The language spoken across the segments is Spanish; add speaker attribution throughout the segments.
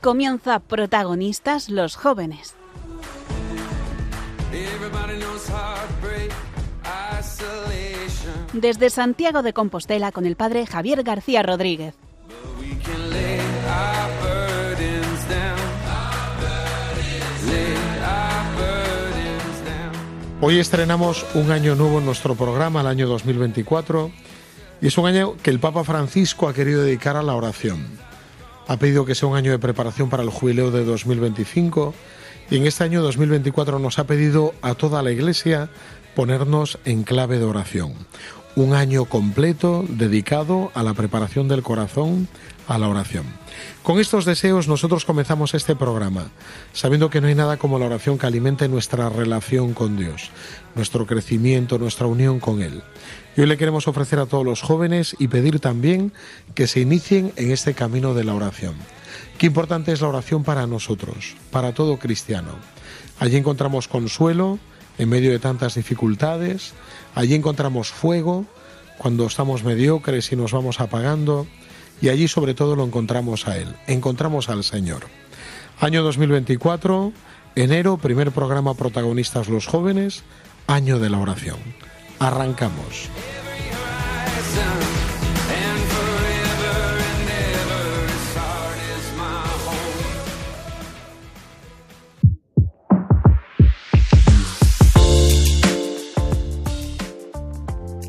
Speaker 1: Comienza protagonistas los jóvenes. Desde Santiago de Compostela con el padre Javier García Rodríguez.
Speaker 2: Hoy estrenamos un año nuevo en nuestro programa, el año 2024, y es un año que el Papa Francisco ha querido dedicar a la oración. Ha pedido que sea un año de preparación para el jubileo de 2025 y en este año 2024 nos ha pedido a toda la Iglesia ponernos en clave de oración. Un año completo dedicado a la preparación del corazón, a la oración. Con estos deseos nosotros comenzamos este programa, sabiendo que no hay nada como la oración que alimente nuestra relación con Dios, nuestro crecimiento, nuestra unión con Él. Y hoy le queremos ofrecer a todos los jóvenes y pedir también que se inicien en este camino de la oración. Qué importante es la oración para nosotros, para todo cristiano. Allí encontramos consuelo en medio de tantas dificultades, allí encontramos fuego cuando estamos mediocres y nos vamos apagando, y allí sobre todo lo encontramos a Él, encontramos al Señor. Año 2024, enero, primer programa protagonistas los jóvenes, año de la oración. Arrancamos.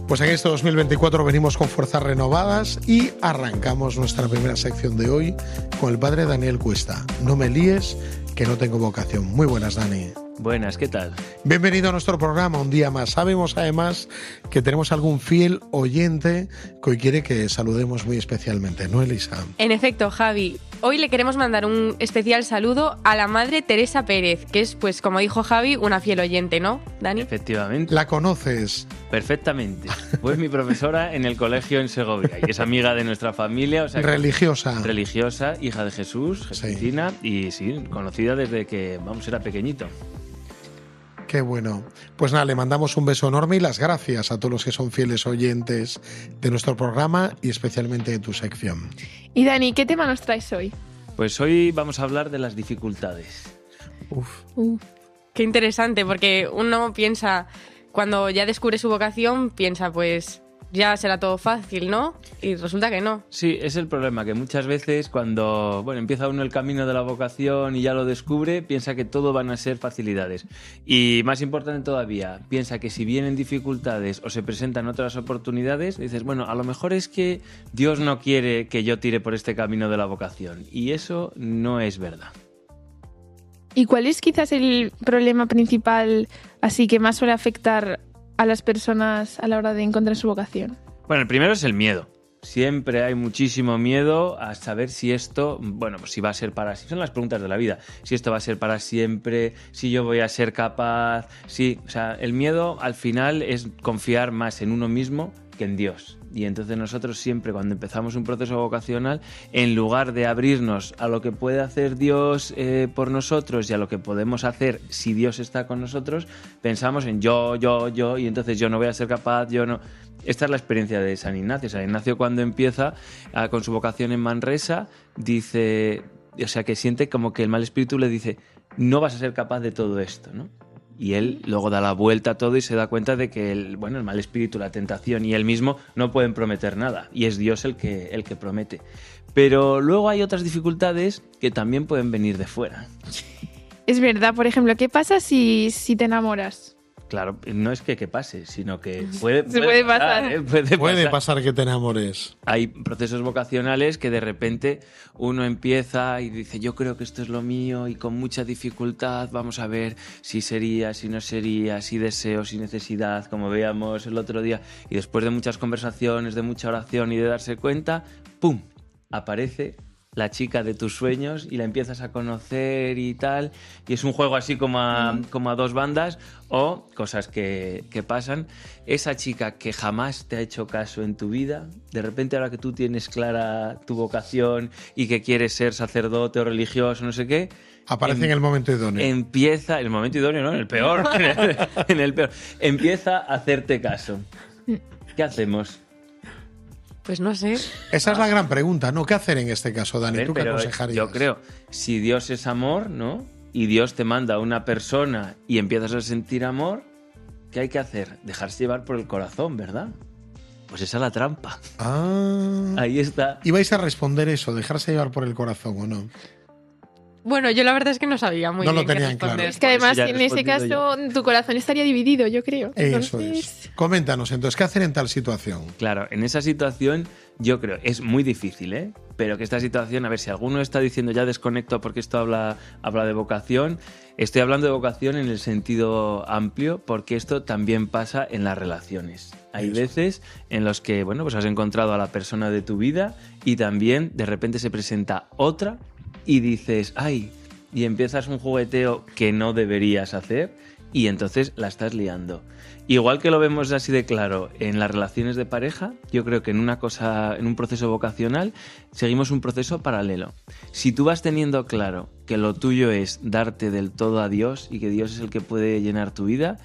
Speaker 2: Pues en este 2024 venimos con fuerzas renovadas y arrancamos nuestra primera sección de hoy con el padre Daniel Cuesta. No me líes, que no tengo vocación. Muy buenas, Dani.
Speaker 3: Buenas, ¿qué tal?
Speaker 2: Bienvenido a nuestro programa un día más. Sabemos además que tenemos algún fiel oyente que hoy quiere que saludemos muy especialmente, ¿no, Elisa?
Speaker 4: En efecto, Javi. Hoy le queremos mandar un especial saludo a la madre Teresa Pérez, que es, pues, como dijo Javi, una fiel oyente, ¿no, Dani?
Speaker 3: Efectivamente.
Speaker 2: ¿La conoces?
Speaker 3: Perfectamente. Fue mi profesora en el colegio en Segovia y es amiga de nuestra familia. O sea,
Speaker 2: religiosa.
Speaker 3: Religiosa, hija de Jesús, Jesucina, y sí, conocida desde que, vamos, era pequeñito.
Speaker 2: Qué bueno. Pues nada, le mandamos un beso enorme y las gracias a todos los que son fieles oyentes de nuestro programa y especialmente de tu sección.
Speaker 4: Y Dani, ¿qué tema nos traes hoy?
Speaker 3: Pues hoy vamos a hablar de las dificultades.
Speaker 2: Uf.
Speaker 4: Uf. Qué interesante, porque uno piensa, cuando ya descubre su vocación, piensa, pues ya será todo fácil, ¿no? Y resulta que no.
Speaker 3: Sí, es el problema, que muchas veces cuando bueno, empieza uno el camino de la vocación y ya lo descubre, piensa que todo van a ser facilidades. Y más importante todavía, piensa que si vienen dificultades o se presentan otras oportunidades, dices, bueno, a lo mejor es que Dios no quiere que yo tire por este camino de la vocación. Y eso no es verdad.
Speaker 5: ¿Y cuál es quizás el problema principal así que más suele afectar a las personas a la hora de encontrar su vocación?
Speaker 3: Bueno, el primero es el miedo. Siempre hay muchísimo miedo a saber si esto, bueno, pues si va a ser para siempre. Son las preguntas de la vida. Si esto va a ser para siempre, si yo voy a ser capaz, si. O sea, el miedo al final es confiar más en uno mismo que en Dios. Y entonces nosotros siempre cuando empezamos un proceso vocacional, en lugar de abrirnos a lo que puede hacer Dios eh, por nosotros y a lo que podemos hacer si Dios está con nosotros, pensamos en yo, yo, yo, y entonces yo no voy a ser capaz, yo no... Esta es la experiencia de San Ignacio. San Ignacio cuando empieza ah, con su vocación en Manresa, dice, o sea, que siente como que el mal espíritu le dice, no vas a ser capaz de todo esto, ¿no? Y él luego da la vuelta a todo y se da cuenta de que el, bueno, el mal espíritu, la tentación y él mismo no pueden prometer nada y es Dios el que, el que promete. Pero luego hay otras dificultades que también pueden venir de fuera.
Speaker 5: Es verdad, por ejemplo, ¿qué pasa si, si te enamoras?
Speaker 3: Claro, no es que, que pase, sino que puede,
Speaker 5: Se puede pasar.
Speaker 3: ¿eh? Puede
Speaker 2: Puede
Speaker 3: pasar.
Speaker 2: pasar que te enamores.
Speaker 3: Hay procesos vocacionales que de repente uno empieza y dice yo creo que esto es lo mío y con mucha dificultad vamos a ver si sería, si no sería, si deseo, si necesidad, como veíamos el otro día. Y después de muchas conversaciones, de mucha oración y de darse cuenta, ¡pum! Aparece la chica de tus sueños y la empiezas a conocer y tal. Y es un juego así como a, como a dos bandas o cosas que, que pasan. Esa chica que jamás te ha hecho caso en tu vida, de repente ahora que tú tienes clara tu vocación y que quieres ser sacerdote o religioso, no sé qué,
Speaker 2: Aparece
Speaker 3: Em-
Speaker 2: en el momento idóneo.
Speaker 3: empieza, en el momento idóneo, ¿no? En el peor, en el, en el peor, empieza a hacerte caso. ¿Qué hacemos?
Speaker 4: Pues no sé.
Speaker 2: Esa es la gran pregunta, ¿no? ¿Qué hacer en este caso, Dani?
Speaker 3: ver,
Speaker 2: ¿Tú qué aconsejarías?
Speaker 3: yo creo, si Dios es amor, ¿no? Y Dios te manda a una persona y empiezas a sentir amor, ¿qué hay que hacer? Dejarse llevar por el corazón, ¿verdad? Pues esa es la trampa.
Speaker 2: Ah.
Speaker 3: Ahí está.
Speaker 2: ¿Ibais a responder eso, dejarse llevar por el corazón o no?
Speaker 4: Bueno, yo la verdad es que no sabía muy
Speaker 2: No lo
Speaker 4: bien qué
Speaker 2: tenían claro.
Speaker 5: Es que
Speaker 3: Por eso
Speaker 5: además en ese caso tu corazón estaría dividido, yo creo.
Speaker 2: Eso
Speaker 5: Entonces,
Speaker 2: es. Coméntanos entonces, ¿qué hacer en tal situación?
Speaker 3: Claro, en esa situación yo creo, es muy difícil, ¿eh? Pero que esta situación, a ver, si alguno está diciendo ya desconecto porque esto habla, habla de vocación, estoy hablando de vocación en el sentido amplio porque esto también pasa en las relaciones. Hay
Speaker 2: Eso.
Speaker 3: veces en los que, bueno, pues has encontrado a la persona de tu vida y también de repente se presenta otra y dices, ay, y empiezas un jugueteo que no deberías hacer y entonces la estás liando. Igual que lo vemos así de claro en las relaciones de pareja, yo creo que en una cosa, en un proceso vocacional, seguimos un proceso paralelo. Si tú vas teniendo claro que lo tuyo es darte del todo a Dios y que Dios es el que puede llenar tu vida,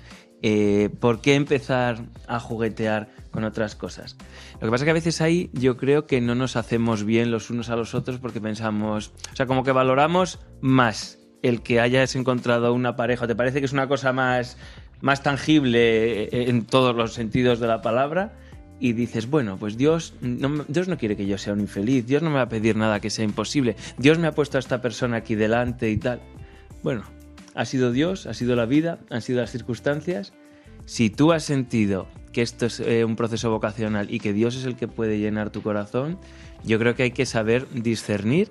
Speaker 3: eh, ¿por qué empezar a juguetear con otras cosas? Lo que pasa es que a veces ahí yo creo que no nos hacemos bien los unos a los otros porque pensamos, o sea, como que valoramos más el que hayas encontrado una pareja, ¿te parece que es una cosa más, más tangible en todos los sentidos de la palabra? Y dices, bueno, pues Dios no, Dios no quiere que yo sea un infeliz, Dios no me va a pedir nada que sea imposible, Dios me ha puesto a esta persona aquí delante y tal. Bueno, ha sido Dios, ha sido la vida, han sido las circunstancias. Si tú has sentido que esto es eh, un proceso vocacional y que Dios es el que puede llenar tu corazón, yo creo que hay que saber discernir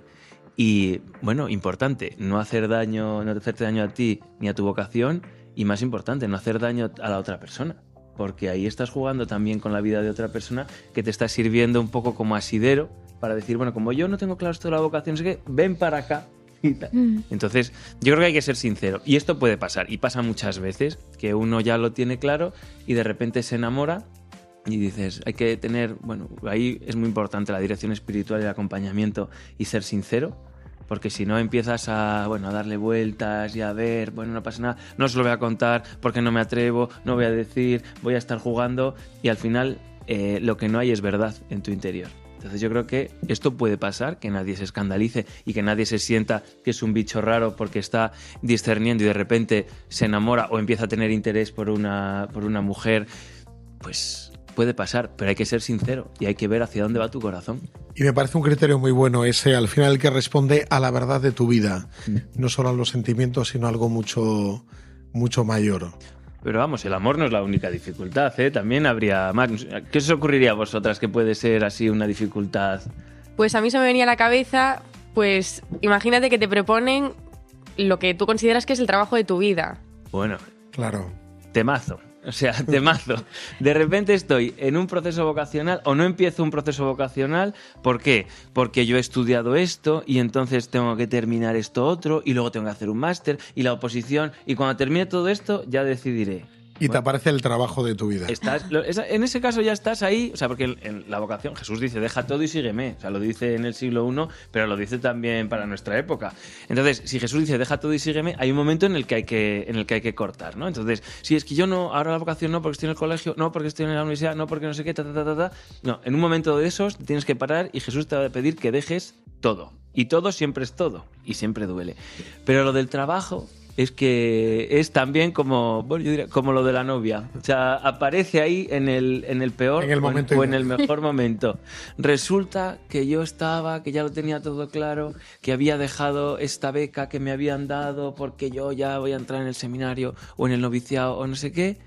Speaker 3: y, bueno, importante, no hacer daño, no hacerte daño a ti ni a tu vocación y más importante, no hacer daño a la otra persona. Porque ahí estás jugando también con la vida de otra persona que te está sirviendo un poco como asidero para decir, bueno, como yo no tengo claro esto de la vocación, es que ven para acá
Speaker 5: Mm.
Speaker 3: Entonces, yo creo que hay que ser sincero. Y esto puede pasar, y pasa muchas veces, que uno ya lo tiene claro y de repente se enamora y dices, hay que tener, bueno, ahí es muy importante la dirección espiritual y el acompañamiento y ser sincero. Porque si no empiezas a, bueno, a darle vueltas y a ver, bueno, no pasa nada, no se lo voy a contar porque no me atrevo, no voy a decir, voy a estar jugando y al final eh, lo que no hay es verdad en tu interior. Entonces yo creo que esto puede pasar, que nadie se escandalice y que nadie se sienta que es un bicho raro porque está discerniendo y de repente se enamora o empieza a tener interés por una, por una mujer, pues puede pasar, pero hay que ser sincero y hay que ver hacia dónde va tu corazón.
Speaker 2: Y me parece un criterio muy bueno ese, al final, el que responde a la verdad de tu vida, no solo a los sentimientos, sino a algo mucho, mucho mayor.
Speaker 3: Pero vamos, el amor no es la única dificultad, ¿eh? También habría más. ¿Qué os ocurriría a vosotras que puede ser así una dificultad?
Speaker 4: Pues a mí se me venía a la cabeza, pues imagínate que te proponen lo que tú consideras que es el trabajo de tu vida.
Speaker 3: Bueno,
Speaker 2: Claro.
Speaker 3: temazo. O sea, temazo. De repente estoy en un proceso vocacional o no empiezo un proceso vocacional. ¿Por qué? Porque yo he estudiado esto y entonces tengo que terminar esto otro y luego tengo que hacer un máster y la oposición. Y cuando termine todo esto ya decidiré.
Speaker 2: Y te aparece el trabajo de tu vida.
Speaker 3: Estás, en ese caso ya estás ahí, o sea, porque en, en la vocación Jesús dice, deja todo y sígueme. O sea, lo dice en el siglo I, pero lo dice también para nuestra época. Entonces, si Jesús dice, deja todo y sígueme, hay un momento en el que hay que, en el que, hay que cortar, ¿no? Entonces, si es que yo no, ahora la vocación no, porque estoy en el colegio, no, porque estoy en la universidad, no, porque no sé qué, ta, ta, ta, ta, ta. No, en un momento de esos tienes que parar y Jesús te va a pedir que dejes todo. Y todo siempre es todo. Y siempre duele. Pero lo del trabajo es que es también como, bueno, yo diría, como lo de la novia. O sea, aparece ahí en el, en el peor
Speaker 2: En el
Speaker 3: o en-
Speaker 2: momento
Speaker 3: o en el mejor momento. Resulta que yo estaba, que ya lo tenía todo claro, que había dejado esta beca que me habían dado porque yo ya voy a entrar en el seminario o en el noviciado o no sé qué.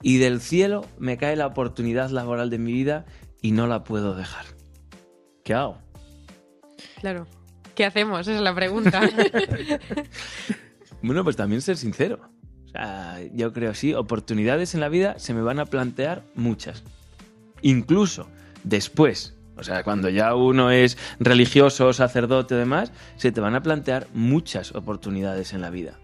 Speaker 3: Y del cielo me cae la oportunidad laboral de mi vida y no la puedo dejar. ¿Qué hago?
Speaker 4: Claro. ¿Qué hacemos? Esa es la pregunta.
Speaker 3: Bueno, pues también ser sincero. O sea, yo creo sí, oportunidades en la vida se me van a plantear muchas. Incluso después, o sea, cuando ya uno es religioso, sacerdote o demás, se te van a plantear muchas oportunidades en la vida.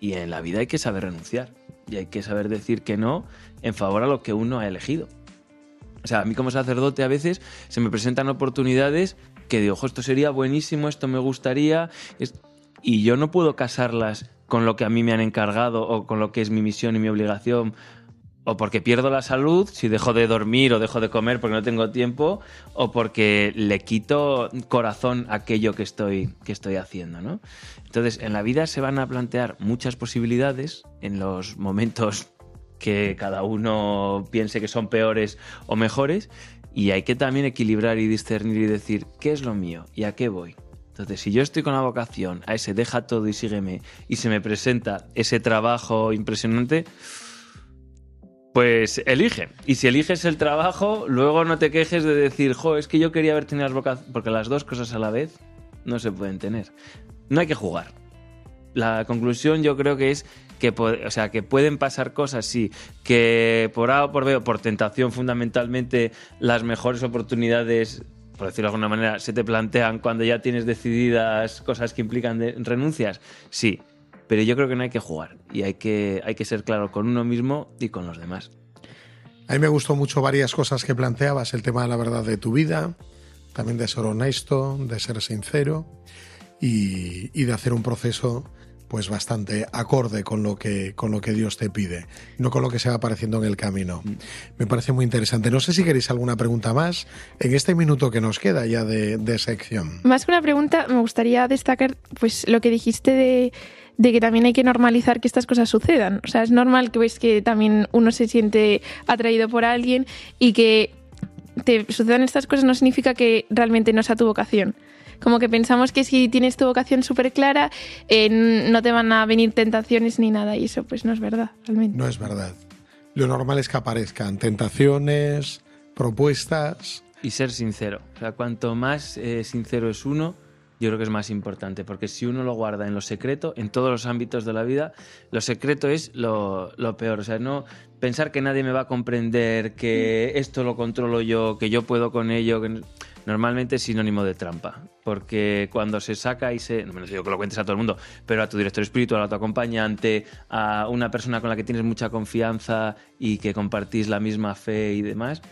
Speaker 3: Y en la vida hay que saber renunciar. Y hay que saber decir que no en favor a lo que uno ha elegido. O sea, a mí como sacerdote a veces se me presentan oportunidades que digo, ojo, esto sería buenísimo, esto me gustaría, y yo no puedo casarlas con lo que a mí me han encargado o con lo que es mi misión y mi obligación o porque pierdo la salud si dejo de dormir o dejo de comer porque no tengo tiempo, o porque le quito corazón aquello que estoy, que estoy haciendo, ¿no? Entonces, en la vida se van a plantear muchas posibilidades en los momentos que cada uno piense que son peores o mejores, y hay que también equilibrar y discernir y decir, ¿qué es lo mío y a qué voy? Entonces, si yo estoy con la vocación a ese deja todo y sígueme, y se me presenta ese trabajo impresionante, pues elige. Y si eliges el trabajo, luego no te quejes de decir, jo, es que yo quería haber tenido las vocaciones, porque las dos cosas a la vez no se pueden tener. No hay que jugar. La conclusión yo creo que es que, o sea, que pueden pasar cosas, sí, que por A o por B o por tentación fundamentalmente las mejores oportunidades por decirlo de alguna manera, se te plantean cuando ya tienes decididas cosas que implican renuncias? Sí, pero yo creo que no hay que jugar y hay que, hay que ser claro con uno mismo y con los demás.
Speaker 2: A mí me gustó mucho varias cosas que planteabas, el tema de la verdad de tu vida, también de ser honesto, de ser sincero y, y de hacer un proceso pues bastante acorde con lo que con lo que Dios te pide, no con lo que se va apareciendo en el camino. Mm. Me parece muy interesante. No sé si queréis alguna pregunta más en este minuto que nos queda ya de, de sección.
Speaker 5: Más que una pregunta, me gustaría destacar pues lo que dijiste de de que también hay que normalizar que estas cosas sucedan. O sea, es normal que ves que también uno se siente atraído por alguien y que te sucedan estas cosas no significa que realmente no sea tu vocación. Como que pensamos que si tienes tu vocación súper clara, eh, no te van a venir tentaciones ni nada, y eso pues no es verdad, realmente.
Speaker 2: No es verdad. Lo normal es que aparezcan tentaciones, propuestas.
Speaker 3: Y ser sincero. O sea, cuanto más eh, sincero es uno, yo creo que es más importante, porque si uno lo guarda en lo secreto, en todos los ámbitos de la vida, lo secreto es lo, peor. O sea, no pensar que nadie me va a comprender, que esto lo controlo yo, que yo puedo con ello, que normalmente es sinónimo de trampa, porque cuando se saca y se, no me digo que lo cuentes a todo el mundo, pero a tu director espiritual, a tu acompañante, a una persona con la que tienes mucha confianza y que compartís la misma fe y demás,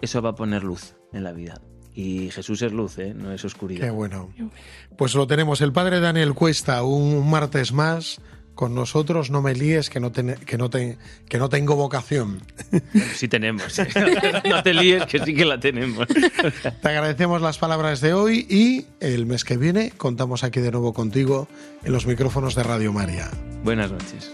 Speaker 3: eso va a poner luz en la vida. Y Jesús es luz, ¿eh? no es oscuridad.
Speaker 2: Qué bueno. Pues lo tenemos. El padre Daniel Cuesta, un martes más con nosotros. No me líes, que no, que no, que no tengo vocación.
Speaker 3: Sí tenemos. No te líes, que sí que la tenemos.
Speaker 2: Te agradecemos las palabras de hoy y el mes que viene contamos aquí de nuevo contigo en los micrófonos de Radio María.
Speaker 3: Buenas noches.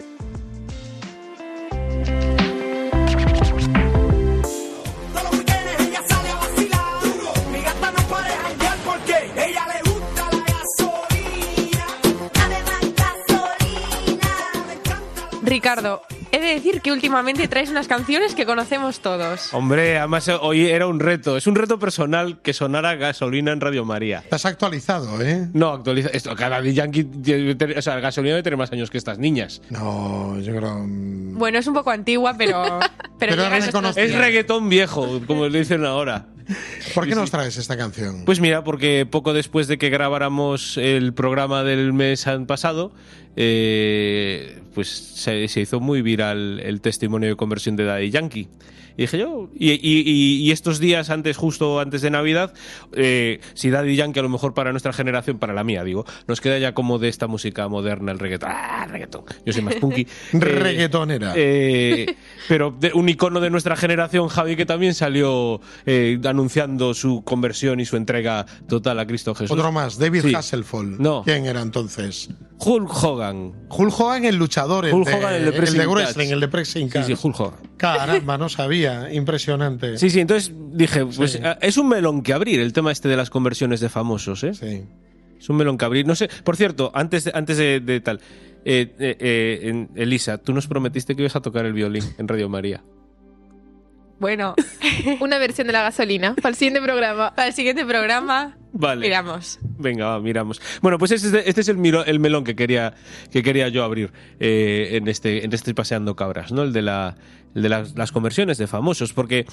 Speaker 4: Ricardo, he de decir que últimamente traes unas canciones que conocemos todos.
Speaker 6: Hombre, además hoy era un reto. Es un reto personal que sonara gasolina en Radio María.
Speaker 2: Estás actualizado, ¿eh?
Speaker 6: No, actualiza. Esto, cada Yankee. O sea, gasolina debe tener más años que estas niñas.
Speaker 2: No, yo creo. Mm.
Speaker 4: Bueno, es un poco antigua, pero.
Speaker 2: Pero,
Speaker 6: es reggaetón viejo, como le dicen ahora.
Speaker 2: ¿Por qué nos traes esta canción?
Speaker 6: Pues mira, porque poco después de que grabáramos el programa del mes pasado, eh, pues se, se, hizo muy viral el testimonio de conversión de Daddy Yankee. Y dije yo, y, estos días antes, justo antes de Navidad, eh, si Daddy Yankee a lo mejor para nuestra generación, para la mía digo, nos queda ya como de esta música moderna, el reggaetón. ¡Ah, reggaetón! Yo soy más punky.
Speaker 2: Reggaetonera.
Speaker 6: Eh, pero un icono de nuestra generación, Javi, que también salió eh, anunciando su conversión y su entrega total a Cristo Jesús.
Speaker 2: Otro más, David Hasselhoff.
Speaker 6: No.
Speaker 2: ¿Quién era entonces?
Speaker 6: Hulk Hogan.
Speaker 2: Hulk Hogan, el luchador.
Speaker 6: Hulk Hogan, el de,
Speaker 2: el de Wrestling, el de Pressing
Speaker 6: Sí, sí, Hulk Hogan.
Speaker 2: Caramba, no sabía. Impresionante.
Speaker 6: Sí, sí, entonces dije, pues eh, es un melón que abrir el tema este de las conversiones de famosos, ¿eh?
Speaker 2: Sí.
Speaker 6: Es un melón que abrir. No sé, por cierto, antes de, antes de, tal, eh, eh, Elisa, tú nos prometiste que ibas a tocar el violín en Radio María.
Speaker 4: Bueno,
Speaker 5: una versión de la gasolina para el siguiente programa.
Speaker 4: Para el siguiente programa.
Speaker 6: Vale.
Speaker 4: Miramos.
Speaker 6: Venga, este, Bueno, pues este, este es el, el, melón que quería, que quería yo abrir eh, en, este, en este Paseando Cabras, ¿no? El de, la, de las, las conversiones de famosos, porque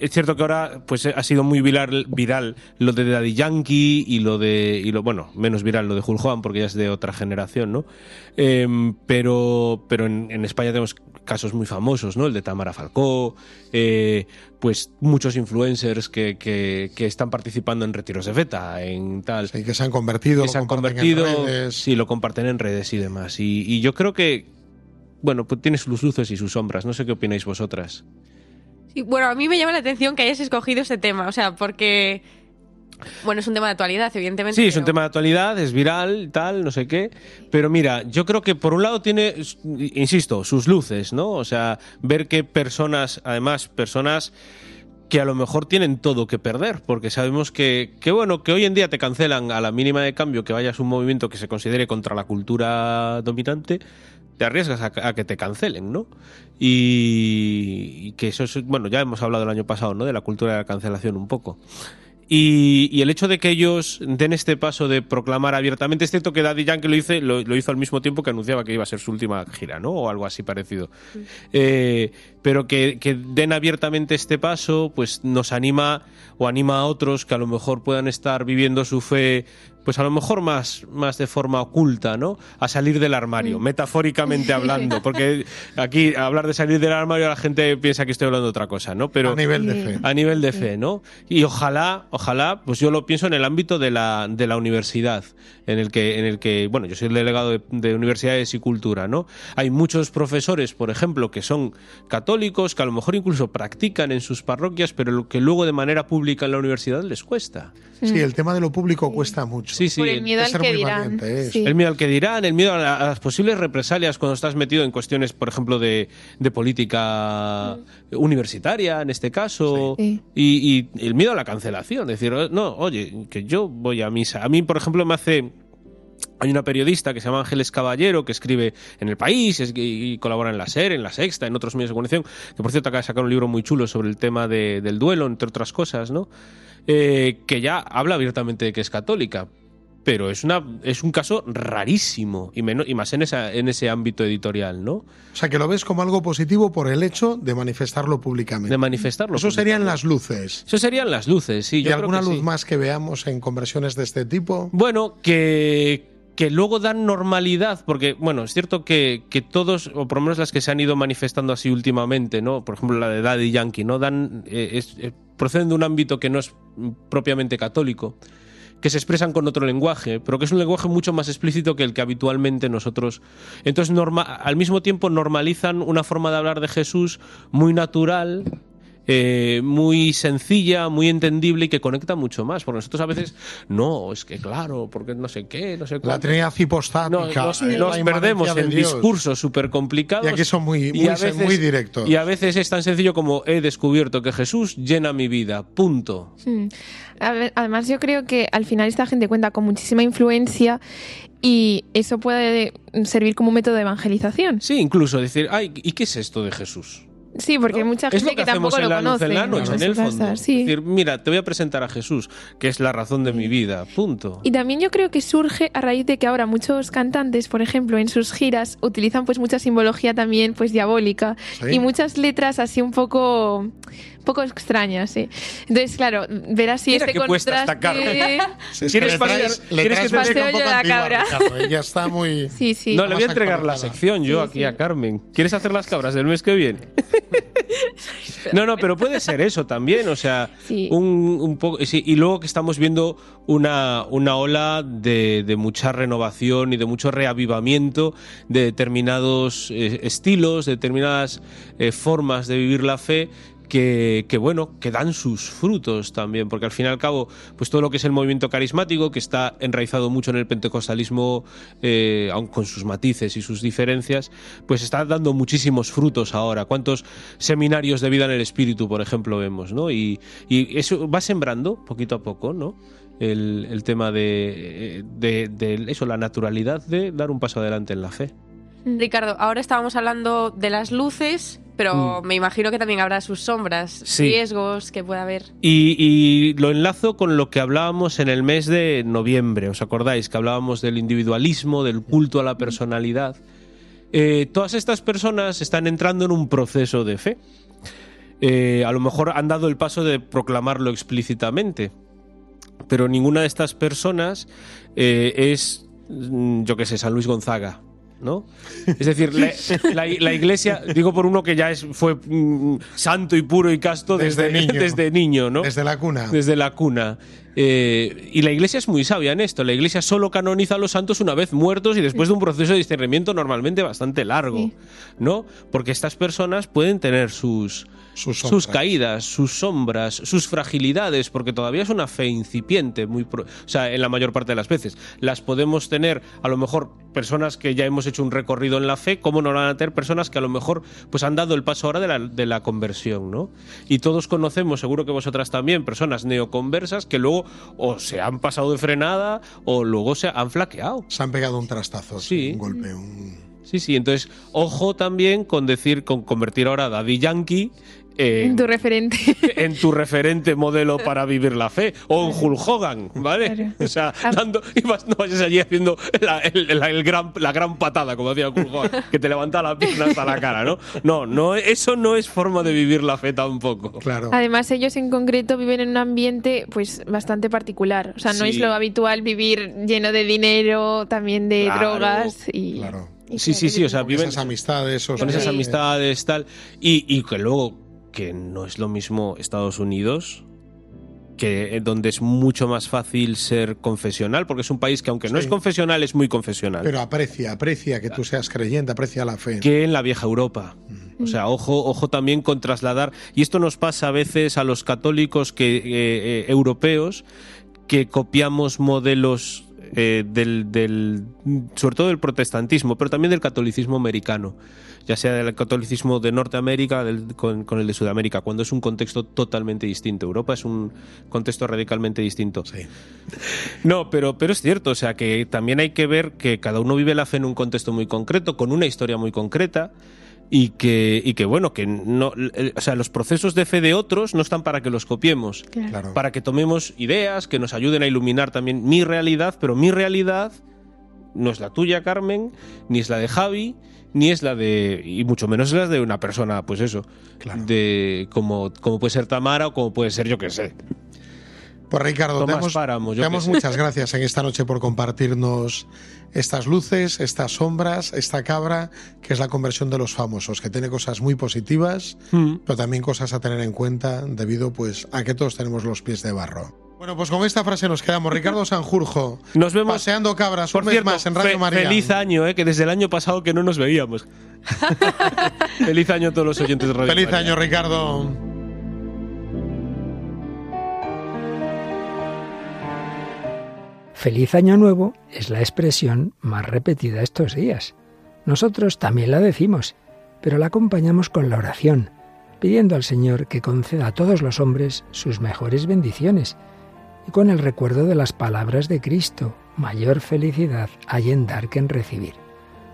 Speaker 6: es cierto que ahora pues ha sido muy viral, viral lo de Daddy Yankee y lo de y lo bueno menos viral lo de Hulk Hogan porque ya es de otra generación no em, pero pero en, España tenemos casos muy famosos no el de Tamara Falcó eh, pues muchos influencers que, que, están participando en retiros de feta en tal.
Speaker 2: Que se han convertido
Speaker 6: que se han convertido sí lo comparten en redes y demás. Y, y yo creo que bueno, pues tiene sus luces y sus sombras. No sé qué opináis vosotras.
Speaker 4: Sí, bueno, a mí me llama la atención que hayas escogido este tema, o sea, porque... Bueno, es un tema de actualidad, evidentemente.
Speaker 6: Sí, es un tema de actualidad, es viral, tal, no sé qué. Pero mira, yo creo que por un lado tiene, insisto, sus luces, ¿no? O sea, ver que personas, además, personas que a lo mejor tienen todo que perder, porque sabemos que, que, bueno, que hoy en día te cancelan a la mínima de cambio que vayas a un movimiento que se considere contra la cultura dominante, te arriesgas a, a que te cancelen, ¿no? Y, y que eso es, bueno, ya hemos hablado el año pasado, ¿no? De la cultura de la cancelación un poco. Y, y el hecho de que ellos den este paso de proclamar abiertamente, es cierto que Daddy Yankee lo, hice, lo, lo hizo al mismo tiempo que anunciaba que iba a ser su última gira, ¿no? O algo así parecido. Eh, pero que, que den abiertamente este paso, pues nos anima o anima a otros que a lo mejor puedan estar viviendo su fe, pues a lo mejor más, más de forma oculta, ¿no? A salir del armario, metafóricamente hablando, porque aquí hablar de salir del armario la gente piensa que estoy hablando de otra cosa, ¿no? Pero
Speaker 2: a nivel de fe.
Speaker 6: a nivel de fe, ¿no? Y ojalá, ojalá, pues yo lo pienso en el ámbito de la, de la universidad, en el que, en el que, bueno, yo soy el delegado de, de universidades y cultura, ¿no? Hay muchos profesores, por ejemplo, que son católicos, que a lo mejor incluso practican en sus parroquias, pero lo que luego de manera pública en la universidad les cuesta.
Speaker 2: Sí, el tema de lo público cuesta mucho.
Speaker 6: Sí, sí.
Speaker 5: Por el miedo al
Speaker 2: ser
Speaker 5: que dirán.
Speaker 2: valiente.
Speaker 5: Sí.
Speaker 6: El miedo al que dirán, el miedo a, la- a las posibles represalias cuando estás metido en cuestiones, por ejemplo, de, de política universitaria, en este caso,
Speaker 5: Sí.
Speaker 6: y, y el miedo a la cancelación. Es decir, no, oye, que yo voy a misa. A mí, por ejemplo, me hace... Hay una periodista que se llama Ángeles Caballero que escribe en El País es- y, y colabora en La SER, en La Sexta, en otros medios de comunicación, que por cierto acaba de sacar un libro muy chulo sobre el tema de- del duelo, entre otras cosas, ¿no? Eh, que ya habla abiertamente de que es católica, pero es una es un caso rarísimo y, menos, y más en, esa, en ese ámbito editorial, ¿no?
Speaker 2: O sea, que lo ves como algo positivo por el hecho de manifestarlo públicamente.
Speaker 6: De manifestarlo.
Speaker 2: Eso serían las luces.
Speaker 6: Eso serían las luces, sí.
Speaker 2: ¿Y
Speaker 6: yo creo
Speaker 2: alguna
Speaker 6: que
Speaker 2: luz
Speaker 6: sí.
Speaker 2: más que veamos en conversiones de este tipo?
Speaker 6: Bueno, que, que luego dan normalidad, porque, bueno, es cierto que, todos, o por lo menos las que se han ido manifestando así últimamente, ¿no? Por ejemplo, la de Daddy Yankee, ¿no? Dan, eh, eh, proceden de un ámbito que no es propiamente católico, que se expresan con otro lenguaje, pero que es un lenguaje mucho más explícito que el que habitualmente nosotros. Entonces, norma- al mismo tiempo, normalizan una forma de hablar de Jesús muy natural. Eh, muy sencilla, muy entendible y que conecta mucho más. Porque nosotros a veces, no, es que claro, porque no sé qué, no sé
Speaker 2: La
Speaker 6: cuánto.
Speaker 2: Trinidad
Speaker 6: No,
Speaker 2: hipostática.
Speaker 6: nos,
Speaker 2: eh,
Speaker 6: nos
Speaker 2: la
Speaker 6: perdemos en
Speaker 2: Dios.
Speaker 6: discursos súper complicados.
Speaker 2: Y aquí son muy-
Speaker 6: y
Speaker 2: muy- muy directos.
Speaker 6: Y a veces es tan sencillo como he descubierto que Jesús llena mi vida. Punto.
Speaker 5: Mm. A ver, Además, yo creo que al final esta gente cuenta con muchísima influencia y eso puede servir como un método de evangelización.
Speaker 6: Sí, incluso decir, ay, ¿y qué es esto de Jesús?
Speaker 5: Sí, porque hay mucha
Speaker 6: es
Speaker 5: gente
Speaker 6: lo que,
Speaker 5: que,
Speaker 6: hacemos
Speaker 5: tampoco
Speaker 6: en
Speaker 5: lo
Speaker 6: luz
Speaker 5: conoce.
Speaker 6: en la noche, en el fondo.
Speaker 5: sí.
Speaker 6: Es decir, mira, te voy a presentar a Jesús, que es la razón de mi vida. Punto.
Speaker 5: Y también yo creo que surge a raíz de que ahora muchos cantantes, por ejemplo, en sus giras utilizan pues mucha simbología también pues diabólica
Speaker 2: Sí.
Speaker 5: y muchas letras así un poco poco extrañas, sí. Entonces, claro, ver así
Speaker 6: Mira
Speaker 5: este
Speaker 6: qué puesta está
Speaker 5: contraste.
Speaker 2: Si es
Speaker 6: ¿Quieres
Speaker 2: que le traes- le
Speaker 6: quieres
Speaker 2: traes
Speaker 6: que te
Speaker 5: paseo
Speaker 2: un
Speaker 5: yo
Speaker 2: poco
Speaker 5: la
Speaker 2: antigua,
Speaker 5: cabra?
Speaker 2: Ricardo, Ella está muy...
Speaker 5: Sí, sí.
Speaker 6: no, le voy a entregar la sección yo
Speaker 5: Sí,
Speaker 6: aquí
Speaker 5: sí.
Speaker 6: a Carmen. ¿Quieres hacer las cabras del mes que viene? no, no, pero puede ser eso también, o sea,
Speaker 5: Sí.
Speaker 6: un, un poco... sí, y luego que estamos viendo una, una ola de, de mucha renovación y de mucho reavivamiento de determinados eh, estilos, de determinadas eh, formas de vivir la fe que, bueno, que dan sus frutos también, porque al fin y al cabo, pues todo lo que es el movimiento carismático, que está enraizado mucho en el pentecostalismo, eh, aun con sus matices y sus diferencias, pues está dando muchísimos frutos ahora. ¿Cuántos seminarios de vida en el espíritu, por ejemplo, vemos, ¿no? Y, y eso va sembrando poquito a poco, ¿no? El, el tema de, de, de eso, la naturalidad de dar un paso adelante en la fe.
Speaker 4: Ricardo, ahora estábamos hablando de las luces, pero me imagino que también habrá sus sombras,
Speaker 6: Mm. Sí.
Speaker 4: riesgos que pueda haber.
Speaker 6: Y, y lo enlazo con lo que hablábamos en el mes de noviembre, ¿os acordáis? Que hablábamos del individualismo, del culto a la personalidad. Eh, todas estas personas están entrando en un proceso de fe. Eh, a lo mejor han dado el paso de proclamarlo explícitamente, pero ninguna de estas personas eh, es, mm, yo qué sé, San Luis Gonzaga. ¿No? Es decir, la, la- la iglesia, digo por uno que ya es, fue mm, santo y puro y casto desde,
Speaker 2: Desde niño.
Speaker 6: desde niño, ¿no?
Speaker 2: Desde la cuna.
Speaker 6: Desde la cuna. Eh, y la iglesia es muy sabia en esto. La iglesia solo canoniza a los santos una vez muertos y después de un proceso de discernimiento normalmente bastante largo,
Speaker 5: Sí.
Speaker 6: ¿no? Porque estas personas pueden tener sus,
Speaker 2: Sus
Speaker 6: sus, caídas, sus sombras, sus fragilidades, porque todavía es una fe incipiente, muy pro- o sea, en la mayor parte de las veces. Las podemos tener, a lo mejor, personas que ya hemos hecho un recorrido en la fe, como no lo van a tener personas que a lo mejor pues han dado el paso ahora de la, de la conversión, ¿no? Y todos conocemos, seguro que vosotras también, personas neoconversas que luego o se han pasado de frenada o luego se han flaqueado.
Speaker 2: Se han pegado un trastazo,
Speaker 6: Sí.
Speaker 2: un golpe, un...
Speaker 6: Sí, sí, entonces, ojo también con decir, con convertir ahora a Daddy Yankee en,
Speaker 5: Tu referente.
Speaker 6: en tu referente modelo para vivir la fe o en Hulk Hogan, ¿vale?
Speaker 5: Claro.
Speaker 6: O sea,
Speaker 5: Ah.
Speaker 6: dando, y vas, no vayas allí haciendo la, el- la- el gran, la gran patada, como hacía Hulk Hogan, que te levanta la pierna hasta la cara, ¿no? No, no, eso no es forma de vivir la fe tampoco.
Speaker 2: Claro.
Speaker 5: Además, ellos en concreto viven en un ambiente pues bastante particular. O sea, no
Speaker 6: Sí.
Speaker 5: es lo habitual vivir lleno de dinero, también de
Speaker 6: Claro,
Speaker 5: drogas y...
Speaker 2: claro.
Speaker 6: Sí, sí, sí, o sea,
Speaker 2: Con
Speaker 6: viven
Speaker 2: esas amistades, esos-
Speaker 6: con esas amistades, tal, y, y que luego, que no es lo mismo Estados Unidos, que eh, donde es mucho más fácil ser confesional, porque es un país que aunque no es confesional, es muy confesional.
Speaker 2: Pero aprecia, aprecia que tú seas creyente, aprecia la fe.
Speaker 6: que en la vieja Europa. O sea, ojo, ojo también con trasladar. Y esto nos pasa a veces a los católicos que, eh, eh, europeos que copiamos modelos eh, del, del, sobre todo del protestantismo, pero también del catolicismo americano, ya sea del catolicismo de Norteamérica del- con, con el de Sudamérica, cuando es un contexto totalmente distinto. Europa es un contexto radicalmente distinto.
Speaker 2: Sí.
Speaker 6: No, pero, pero es cierto, o sea que también hay que ver que cada uno vive la fe en un contexto muy concreto, con una historia muy concreta. Y que, y que bueno, que no, el- o sea, los procesos de fe de otros no están para que los copiemos,
Speaker 5: Claro.
Speaker 2: Claro.
Speaker 6: para que tomemos ideas que nos ayuden a iluminar también mi realidad, pero mi realidad no es la tuya, Carmen, ni es la de Javi, ni es la de, y mucho menos es la de una persona, pues eso,
Speaker 2: Claro.
Speaker 6: de como, como puede ser Tamara o como puede ser yo que sé.
Speaker 2: Pues Ricardo, te
Speaker 6: Tomás
Speaker 2: damos,
Speaker 6: Páramo, yo
Speaker 2: muchas gracias en esta noche por compartirnos estas luces, estas sombras, esta cabra, que es la conversión de los famosos, que tiene cosas muy positivas,
Speaker 6: Mm.
Speaker 2: pero también cosas a tener en cuenta debido pues a que todos tenemos los pies de barro. Bueno, pues con esta frase nos quedamos. Ricardo Sanjurjo,
Speaker 6: Nos vemos
Speaker 2: paseando cabras
Speaker 6: Por
Speaker 2: un mes
Speaker 6: cierto,
Speaker 2: más en Radio
Speaker 6: fe-
Speaker 2: María.
Speaker 6: feliz año, eh, que desde el año pasado que no nos veíamos. feliz año a todos los oyentes de Radio
Speaker 2: Feliz
Speaker 6: María.
Speaker 2: año, Ricardo.
Speaker 7: Feliz Año Nuevo es la expresión más repetida estos días. Nosotros también la decimos, pero la acompañamos con la oración, pidiendo al Señor que conceda a todos los hombres sus mejores bendiciones y con el recuerdo de las palabras de Cristo, mayor felicidad hay en dar que en recibir.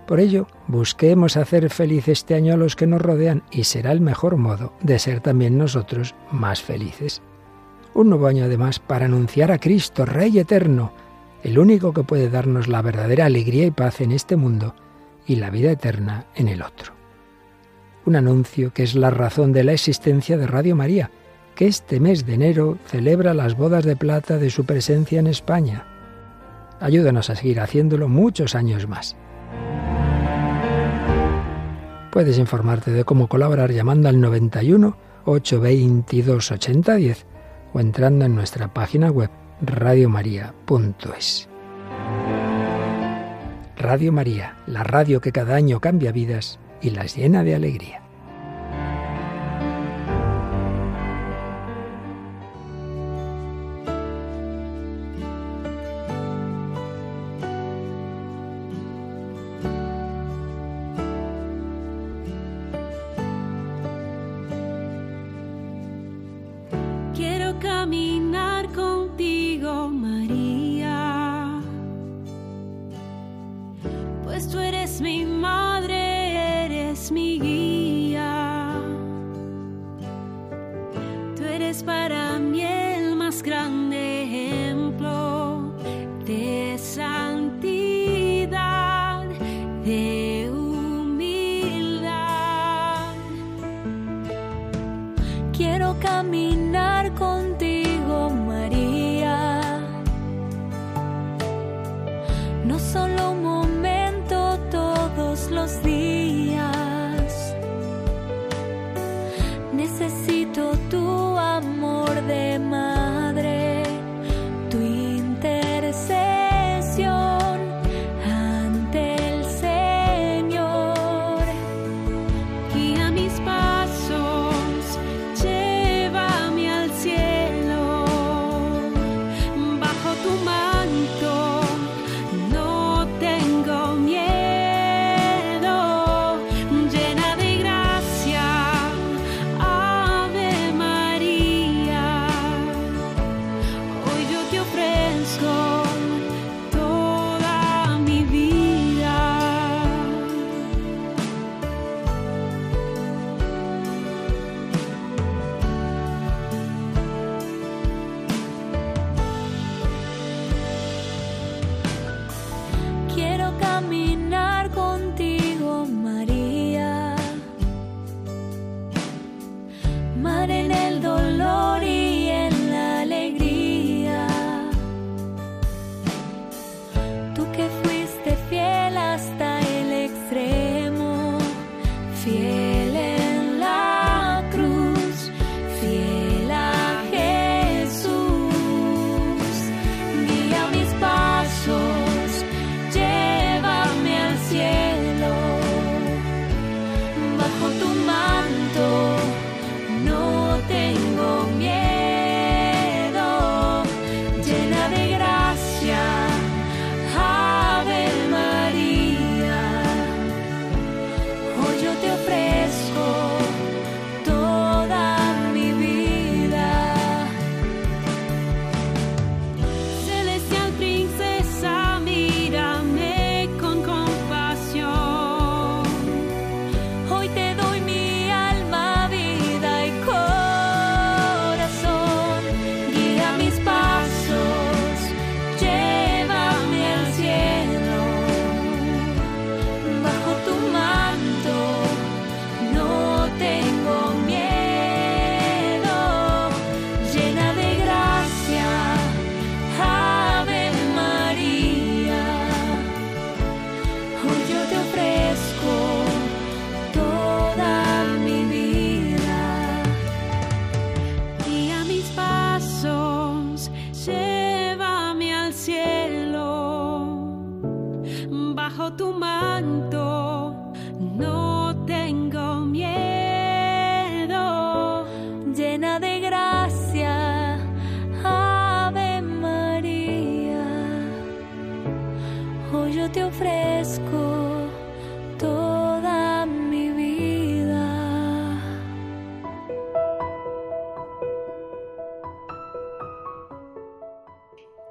Speaker 7: Por ello, busquemos hacer feliz este año a los que nos rodean y será el mejor modo de ser también nosotros más felices. Un nuevo año además para anunciar a Cristo, Rey eterno, el único que puede darnos la verdadera alegría y paz en este mundo y la vida eterna en el otro. Un anuncio que es la razón de la existencia de Radio María, que este mes de enero celebra las bodas de plata de su presencia en España. Ayúdanos a seguir haciéndolo muchos años más. Puedes informarte de cómo colaborar llamando al 91 822 8010 o entrando en nuestra página web radiomaria.es. Radio María, la radio que cada año cambia vidas y las llena de alegría.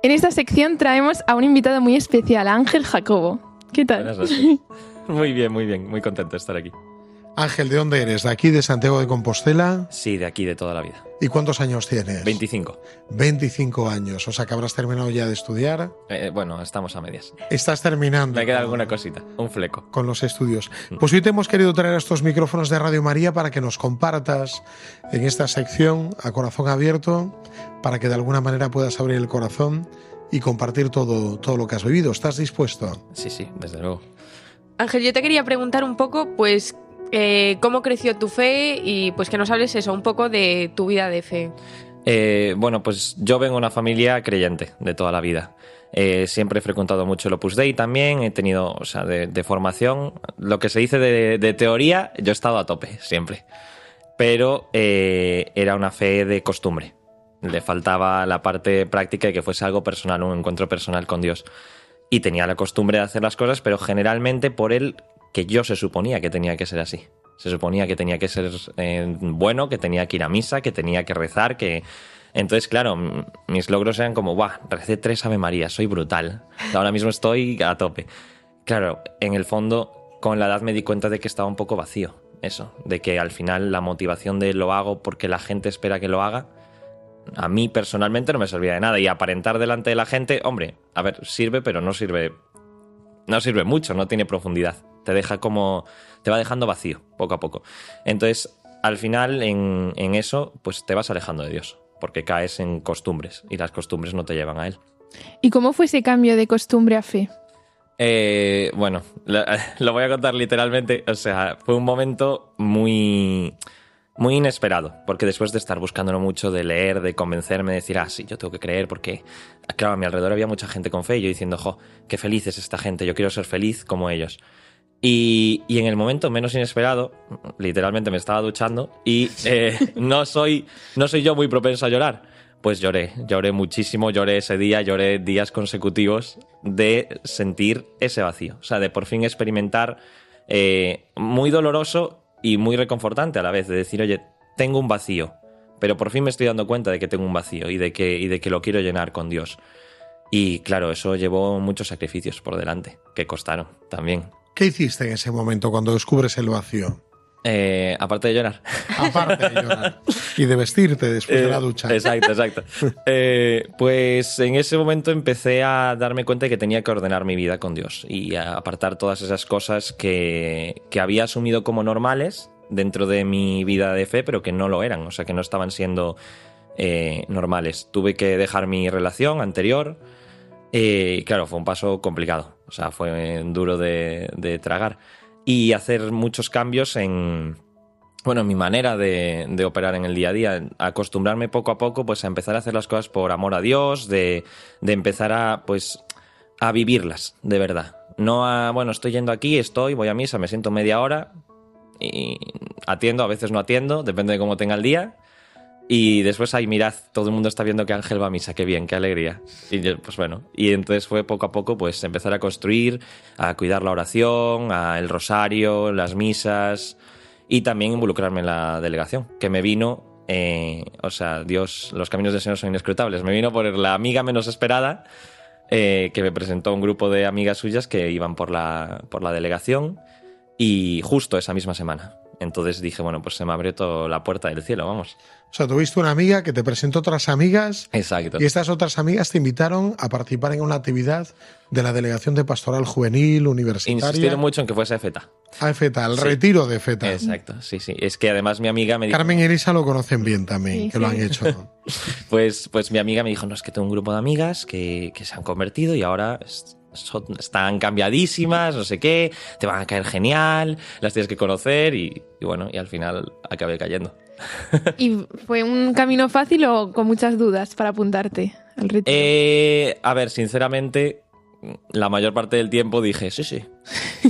Speaker 8: En
Speaker 5: esta sección traemos a un invitado muy especial, Ángel Jacobo. ¿Qué tal?
Speaker 9: Buenas noches. Muy bien, muy bien. Muy contento de estar aquí.
Speaker 2: Ángel, ¿de dónde eres? ¿De aquí, de Santiago de Compostela?
Speaker 9: Sí, de aquí, de toda la vida.
Speaker 2: ¿Y cuántos años tienes?
Speaker 9: 25.
Speaker 2: 25 años. O sea, que habrás terminado ya de estudiar.
Speaker 9: Eh, bueno, estamos a medias.
Speaker 2: Estás terminando.
Speaker 9: Me queda
Speaker 2: con-
Speaker 9: alguna cosita. Un fleco.
Speaker 2: Con los estudios.
Speaker 9: Mm.
Speaker 2: Pues hoy te hemos querido traer a estos micrófonos de Radio María para que nos compartas en esta sección a corazón abierto, para que de alguna manera puedas abrir el corazón y compartir todo, todo lo que has vivido. ¿Estás dispuesto?
Speaker 9: Sí, sí, desde luego.
Speaker 4: Ángel, yo te quería preguntar un poco, pues, eh, cómo creció tu fe y pues que nos hables eso, un poco de tu vida de fe.
Speaker 9: Eh, bueno, pues yo vengo de una familia creyente de toda la vida. Eh, siempre he frecuentado mucho el Opus Dei también, he tenido, o sea, de, formación, lo que se dice de, teoría, yo he estado a tope, siempre. Pero era una fe de costumbre. Le faltaba la parte práctica y que fuese algo personal, un encuentro personal con Dios. Y tenía la costumbre de hacer las cosas, pero generalmente por él que yo se suponía que tenía que ser así. Se suponía que tenía que ser eh, bueno, que tenía que ir a misa, que tenía que rezar, que... Entonces, claro, mis logros eran como, ¡buah! Recé tres Ave María, soy brutal. Ahora mismo estoy a tope. Claro, en el fondo, con la edad me di cuenta de que estaba un poco vacío. Eso, de que al final la motivación de lo hago porque la gente espera que lo haga, a mí personalmente no me servía de nada. Y aparentar delante de la gente, hombre, a ver, sirve, pero no sirve. No sirve mucho, no tiene profundidad. Te deja como. te va dejando vacío, poco a poco. Entonces, al final, en, en eso, pues te vas alejando de Dios. Porque caes en costumbres. Y las costumbres no te llevan a Él.
Speaker 5: ¿Y cómo fue ese cambio de costumbre a fe?
Speaker 9: Eh, bueno, lo, lo voy a contar literalmente. O sea, fue un momento muy, muy inesperado, porque después de estar buscándolo mucho, de leer, de convencerme, de decir, ah, sí, yo tengo que creer, porque, claro, a mi alrededor había mucha gente con fe y yo diciendo, jo, qué feliz es esta gente, yo quiero ser feliz como ellos. Y, y en el momento menos inesperado, literalmente me estaba duchando y eh, no, soy, no soy yo muy propenso a llorar. Pues lloré, lloré muchísimo, lloré ese día, lloré días consecutivos de sentir ese vacío. O sea, de por fin experimentar eh, muy doloroso y muy reconfortante a la vez, de decir, oye, tengo un vacío, pero por fin me estoy dando cuenta de que tengo un vacío y de que, y de que lo quiero llenar con Dios. Y claro, eso llevó muchos sacrificios por delante, que costaron también.
Speaker 2: ¿Qué hiciste en ese momento cuando descubres el vacío?
Speaker 9: Eh, aparte de llorar.
Speaker 2: Aparte de llorar. Y de vestirte después de la
Speaker 9: Eh,
Speaker 2: ducha.
Speaker 9: Exacto, exacto. Eh, pues en ese momento empecé a darme cuenta de que tenía que ordenar mi vida con Dios y a apartar todas esas cosas que, que había asumido como normales dentro de mi vida de fe, pero que no lo eran, o sea, que no estaban siendo normales. Tuve que dejar mi relación anterior y claro, fue un paso complicado, o sea, fue duro de, tragar. y hacer muchos cambios en, bueno, en mi manera de, de operar en el día a día, acostumbrarme poco a poco pues a empezar a hacer las cosas por amor a Dios, de, de empezar a pues a vivirlas de verdad. No a, bueno, estoy yendo aquí, estoy, voy a misa, me siento media hora y atiendo, a veces no atiendo, depende de cómo tenga el día. Y después, ahí mirad, todo el mundo está viendo que Ángel va a misa, qué bien, qué alegría. Y pues bueno, y entonces fue poco a poco pues empezar a construir, a cuidar la oración, a el rosario, las misas y también involucrarme en la delegación, que me vino, eh, o sea, Dios, los caminos del Señor son inescrutables, me vino por la amiga menos esperada eh, que me presentó un grupo de amigas suyas que iban por la, por la delegación y justo esa misma semana. Entonces dije, bueno, pues se me abrió toda la puerta del cielo, vamos.
Speaker 2: O sea, tuviste una amiga que te presentó otras amigas
Speaker 9: Exacto.
Speaker 2: y estas otras amigas te invitaron a participar en una actividad de la Delegación de Pastoral Juvenil Universitaria.
Speaker 9: Insistieron mucho en que fuese FETA.
Speaker 2: A FETA, el
Speaker 9: Sí.
Speaker 2: retiro de FETA.
Speaker 9: Exacto, sí, sí. Es que además mi amiga me dijo,
Speaker 2: Carmen y Elisa lo conocen bien también,
Speaker 5: Sí,
Speaker 2: que lo han hecho.
Speaker 9: pues, pues mi amiga me dijo, no, es que tengo un grupo de amigas que, que se han convertido y ahora es- son- están cambiadísimas, no sé qué, te van a caer genial, las tienes que conocer y, y bueno, y al final acabé cayendo.
Speaker 5: ¿Y fue un camino fácil o con muchas dudas para apuntarte al retiro?
Speaker 9: Eh, a ver, sinceramente, la mayor parte del tiempo dije, sí, sí.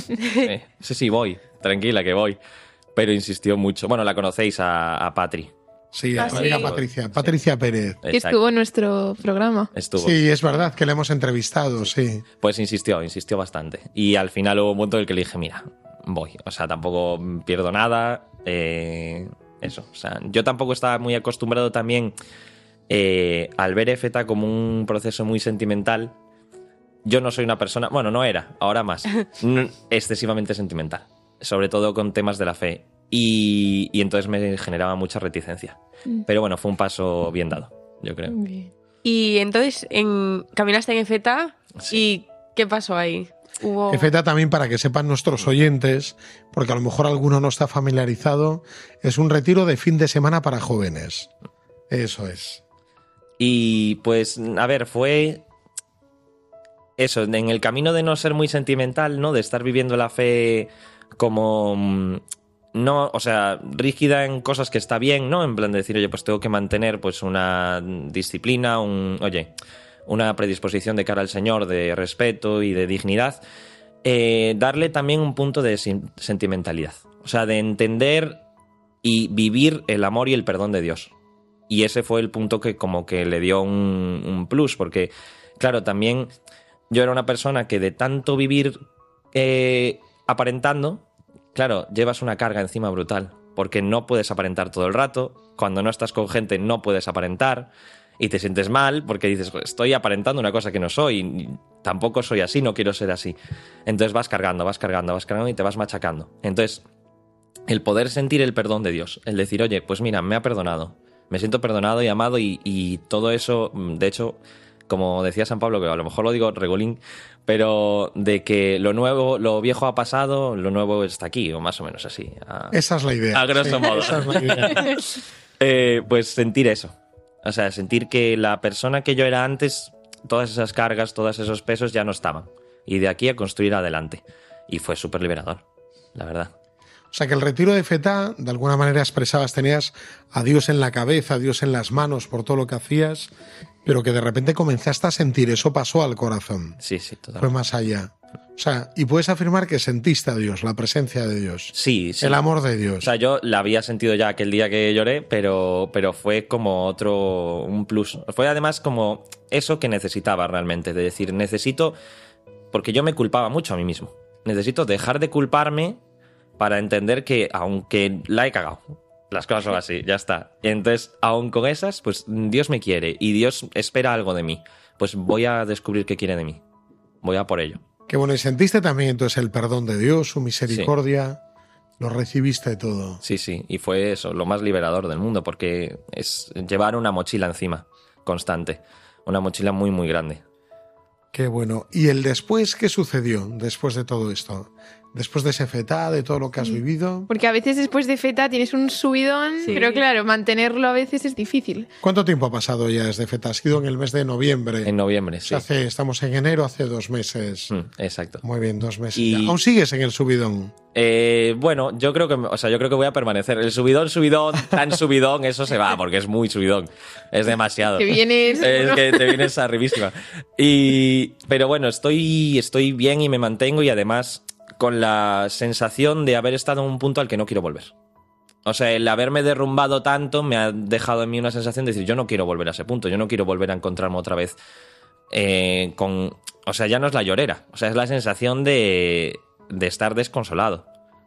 Speaker 9: sí, sí, sí, voy. Tranquila, que voy. Pero insistió mucho. Bueno, la conocéis a, a Patri.
Speaker 2: Sí,
Speaker 5: Ah,
Speaker 2: la amiga
Speaker 5: sí.
Speaker 2: Patricia, Patricia Pérez.
Speaker 5: que estuvo en nuestro programa.
Speaker 9: Estuvo.
Speaker 2: Sí, es verdad que le hemos entrevistado, sí.
Speaker 9: Pues insistió, insistió bastante. Y al final hubo un punto en el que le dije, mira, voy. O sea, tampoco pierdo nada. eh, eso. O sea, yo tampoco estaba muy acostumbrado también eh, al ver EFETA como un proceso muy sentimental. Yo no soy una persona, bueno, no era, ahora más, excesivamente sentimental. Sobre todo con temas de la fe. Y, y entonces me generaba mucha reticencia. Pero bueno, fue un paso bien dado, yo creo.
Speaker 4: Y entonces en, caminaste en FETA y ¿qué pasó ahí? Hubo...
Speaker 2: EFETA también para que sepan nuestros oyentes, porque a lo mejor alguno no está familiarizado, es un retiro de fin de semana para jóvenes. Eso es.
Speaker 9: Y pues, a ver, fue eso, en el camino de no ser muy sentimental, ¿no? De estar viviendo la fe como mm, no, o sea, rígida en cosas que está bien, ¿no? En plan de decir, oye, pues tengo que mantener pues una disciplina, un, oye, una predisposición de cara al Señor de respeto y de dignidad. Eh, darle también un punto de sentimentalidad. O sea, de entender y vivir el amor y el perdón de Dios. Y ese fue el punto que como que le dio un, un plus, porque, claro, también yo era una persona que de tanto vivir eh, aparentando, claro, llevas una carga encima brutal, porque no puedes aparentar todo el rato, cuando no estás con gente no puedes aparentar, y te sientes mal porque dices, "Jo, estoy aparentando una cosa que no soy, tampoco soy así, no quiero ser así. Entonces vas cargando, vas cargando, vas cargando y te vas machacando. Entonces, el poder sentir el perdón de Dios, el decir, oye, pues mira, me ha perdonado, me siento perdonado y amado y, y todo eso, mm, de hecho, como decía San Pablo, que a lo mejor lo digo regolín, pero de que lo nuevo, lo viejo ha pasado, lo nuevo está aquí, o más o menos así. a-
Speaker 2: Esa es la idea.
Speaker 9: A grosso
Speaker 2: Sí,
Speaker 9: modo.
Speaker 2: esa es la idea.
Speaker 9: eh, pues sentir eso. O sea, sentir que la persona que yo era antes, todas esas cargas, todos esos pesos ya no estaban. Y de aquí a construir adelante. Y fue súper liberador, la verdad.
Speaker 2: O sea que el retiro de FETA, de alguna manera expresabas, tenías a Dios en la cabeza, a Dios en las manos por todo lo que hacías, pero que de repente comenzaste a sentir, eso pasó al corazón.
Speaker 9: Sí, sí,
Speaker 2: Fue
Speaker 9: totalmente.
Speaker 2: más allá. O sea, y puedes afirmar que sentiste a Dios, la presencia de Dios,
Speaker 9: Sí, sí.
Speaker 2: el amor de
Speaker 9: O
Speaker 2: Dios.
Speaker 9: sea, yo la había sentido ya aquel día que lloré, pero, pero fue como otro, un plus. Fue además como eso que necesitaba realmente, de decir, necesito, porque yo me culpaba mucho a mí mismo. Necesito dejar de culparme para entender que, aunque la he cagado, las cosas son así, ya está. Entonces, aun con esas, pues Dios me quiere y Dios espera algo de mí. Pues voy a descubrir qué quiere de mí. Voy a por ello.
Speaker 2: Que bueno, y sentiste también entonces el perdón de Dios, su misericordia, lo recibiste todo.
Speaker 9: Sí, sí, y fue eso, lo más liberador del mundo, porque es llevar una mochila encima, constante. Una mochila muy, muy grande.
Speaker 2: Qué bueno. ¿Y el después qué sucedió después de todo esto? Después de ese feta, de todo lo que has vivido.
Speaker 5: Porque a veces después de feta tienes un subidón,
Speaker 4: Sí.
Speaker 5: pero claro, mantenerlo a veces es difícil.
Speaker 2: ¿Cuánto tiempo ha pasado ya desde feta? Ha sido en el mes de noviembre.
Speaker 9: En noviembre, sí.
Speaker 2: hace- estamos en enero, hace dos meses.
Speaker 9: Mm, exacto.
Speaker 2: Muy bien, dos meses.
Speaker 9: Y-
Speaker 2: ya. ¿Aún sigues en el subidón?
Speaker 9: Eh, bueno, yo creo que, o sea, yo creo que voy a permanecer. El subidón, subidón, tan subidón, eso se va, porque es muy subidón. Es demasiado.
Speaker 5: Que vienes.
Speaker 9: Es que te vienes arribísima. Y, pero bueno, estoy, estoy bien y me mantengo y además con la sensación de haber estado en un punto al que no quiero volver. O sea, el haberme derrumbado tanto me ha dejado en mí una sensación de decir, yo no quiero volver a ese punto, yo no quiero volver a encontrarme otra vez eh, con... O sea, ya no es la llorera, o sea, es la sensación de, de estar desconsolado,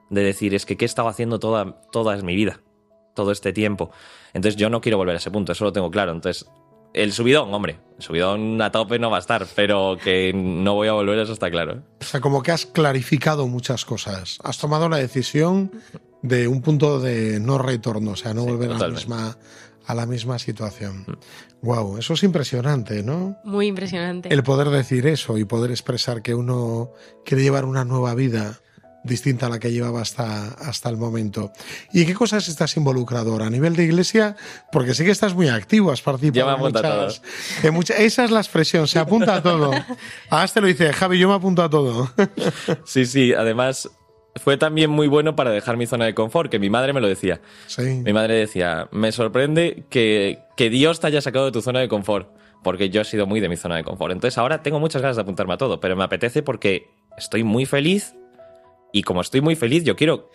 Speaker 9: de decir, es que ¿qué he estado haciendo toda, toda mi vida? todo este tiempo. Entonces yo no quiero volver a ese punto, eso lo tengo claro. Entonces, el subidón, hombre, el subidón a tope no va a estar, pero que no voy a volver, eso está claro. ¿eh?
Speaker 2: O sea, como que has clarificado muchas cosas. Has tomado la decisión de un punto de no retorno, o sea, no
Speaker 9: Sí,
Speaker 2: volver a la, misma, a la misma situación. Wow, eso es impresionante, ¿no?
Speaker 4: Muy impresionante.
Speaker 2: El poder decir eso y poder expresar que uno quiere llevar una nueva vida distinta a la que llevaba hasta, hasta el momento. ¿Y qué cosas estás involucrado ahora? A nivel de iglesia, porque sí que estás muy activo, has participado en
Speaker 9: a
Speaker 2: muchas, en muchas- Esa es la expresión, se apunta a todo. Ahora te lo dice, Javi, yo me apunto a todo.
Speaker 9: Sí, sí, además fue también muy bueno para dejar mi zona de confort, que mi madre me lo decía.
Speaker 2: Sí.
Speaker 9: Mi madre decía, me sorprende que, que Dios te haya sacado de tu zona de confort, porque yo he sido muy de mi zona de confort. Entonces ahora tengo muchas ganas de apuntarme a todo, pero me apetece porque estoy muy feliz y como estoy muy feliz, yo quiero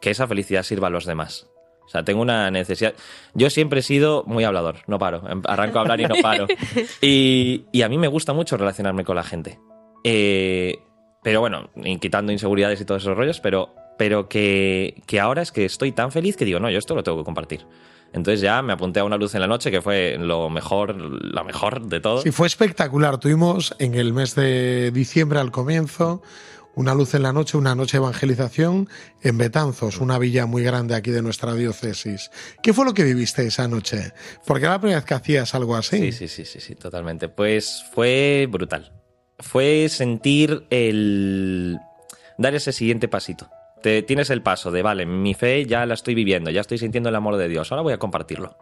Speaker 9: que esa felicidad sirva a los demás. O sea, tengo una necesidad. Yo siempre he sido muy hablador, no paro. Em- Arranco a hablar y no paro. Y, y a mí me gusta mucho relacionarme con la gente. Eh, pero bueno, quitando inseguridades y todos esos rollos, pero, pero que, que ahora es que estoy tan feliz que digo, no, yo esto lo tengo que compartir. Entonces ya me apunté a una luz en la noche que fue lo mejor, lo mejor de todo.
Speaker 2: Sí, fue espectacular. Tuvimos en el mes de diciembre al comienzo una luz en la noche, una noche de evangelización en Betanzos, una villa muy grande aquí de nuestra diócesis. ¿Qué fue lo que viviste esa noche? Porque era la primera vez que hacías algo así.
Speaker 9: Sí, sí, sí, sí, sí, totalmente. Pues fue brutal. Fue sentir el... dar ese siguiente pasito. Te, tienes el paso de, vale, mi fe ya la estoy viviendo, ya estoy sintiendo el amor de Dios, ahora voy a compartirlo.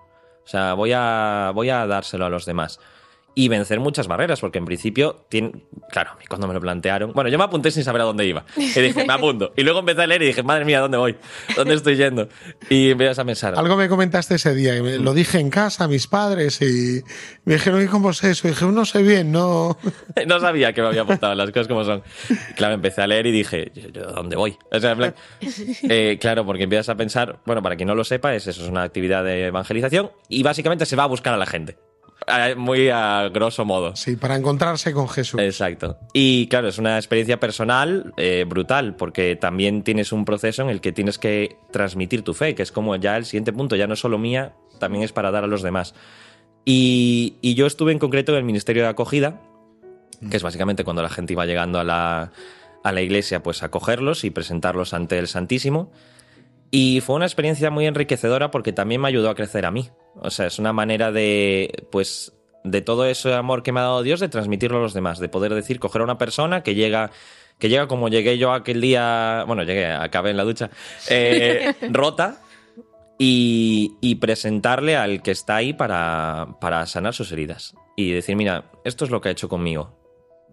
Speaker 9: O sea, voy a, voy a dárselo a los demás. Y vencer muchas barreras, porque en principio, tiene, claro, cuando me lo plantearon, bueno, yo me apunté sin saber a dónde iba. Y dije, me apunto. Y luego empecé a leer y dije, madre mía, ¿dónde voy? ¿Dónde estoy yendo? Y empiezas a pensar.
Speaker 2: Algo me comentaste ese día, que me- lo dije en casa a mis padres y me dijeron, ¿y cómo es eso? Y dije, no sé bien, no.
Speaker 9: No sabía que me había apuntado, las cosas como son. Y claro, empecé a leer y dije, ¿yo, yo dónde voy? O sea, en plan, eh, claro, porque empiezas a pensar, bueno, para quien no lo sepa, es eso, es una actividad de evangelización y básicamente se va a buscar a la gente. Eh, Muy a grosso modo.
Speaker 2: Sí, para encontrarse con Jesús.
Speaker 9: Exacto. Y claro, es una experiencia personal eh, brutal, porque también tienes un proceso en el que tienes que transmitir tu fe, que es como ya el siguiente punto, ya no es solo mía, también es para dar a los demás. Y, y yo estuve en concreto en el Ministerio de Acogida, que es básicamente cuando la gente iba llegando a la, a la iglesia, pues acogerlos y presentarlos ante el Santísimo. Y fue una experiencia muy enriquecedora porque también me ayudó a crecer a mí. O sea, es una manera de, pues, de todo ese amor que me ha dado Dios, de transmitirlo a los demás, de poder decir, coger a una persona que llega, que llega como llegué yo aquel día, bueno, llegué, acabé en la ducha, eh, rota, y, y presentarle al que está ahí para, para sanar sus heridas. Y decir, mira, esto es lo que ha hecho conmigo.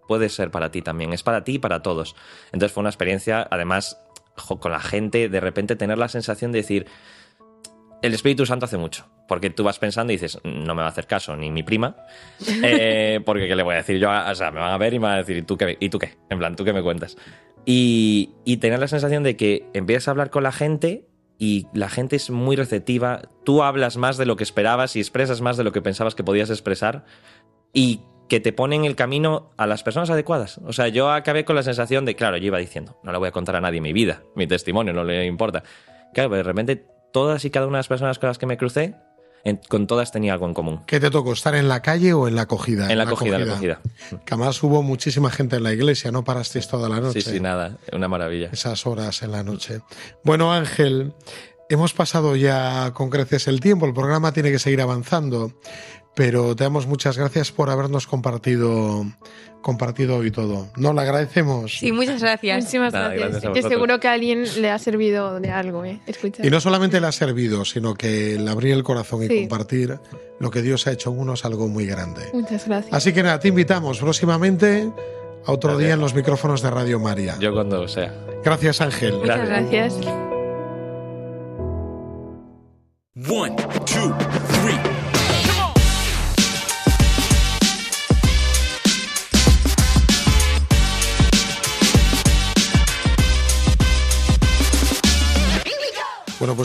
Speaker 9: Puede ser para ti también, es para ti y para todos. Entonces fue una experiencia, además, jo, con la gente, de repente tener la sensación de decir, el Espíritu Santo hace mucho. Porque tú vas pensando y dices, no me va a hacer caso ni mi prima, eh, porque ¿qué le voy a decir yo? O sea, me van a ver y me van a decir, ¿y tú qué? ¿Y tú qué? En plan, ¿tú qué me cuentas? Y, tener la sensación de que empiezas a hablar con la gente y la gente es muy receptiva, tú hablas más de lo que esperabas y expresas más de lo que pensabas que podías expresar y que te ponen el camino a las personas adecuadas. O sea, yo acabé con la sensación de, claro, yo iba diciendo, no le voy a contar a nadie mi vida, mi testimonio, no le importa. Claro, pero de repente todas y cada una de las personas con las que me crucé, en- con todas tenía algo en común.
Speaker 2: ¿Qué te tocó, estar en la calle o en la acogida?
Speaker 9: En la acogida, en la acogida.
Speaker 2: Que además hubo muchísima gente en la iglesia, no parasteis toda la noche.
Speaker 9: Sí, sí, nada, una maravilla.
Speaker 2: Esas horas en la noche. Bueno, Ángel, hemos pasado ya con creces el tiempo, el programa tiene que seguir avanzando. Pero te damos muchas gracias por habernos compartido compartido hoy todo. No, le agradecemos.
Speaker 4: Sí, muchas gracias.
Speaker 5: Muchísimas
Speaker 9: Nada,
Speaker 5: gracias.
Speaker 9: gracias
Speaker 5: que seguro que a alguien le ha servido de algo, ¿eh? Escuchar.
Speaker 2: Y no solamente le ha servido, sino que el abrir el corazón y
Speaker 5: Sí.
Speaker 2: compartir lo que Dios ha hecho en uno es algo muy grande.
Speaker 5: Muchas gracias.
Speaker 2: Así que nada, te invitamos próximamente a otro
Speaker 9: Gracias.
Speaker 2: día en los micrófonos de Radio María.
Speaker 9: Yo cuando sea.
Speaker 2: Gracias, Ángel.
Speaker 5: Muchas gracias.
Speaker 10: One, two,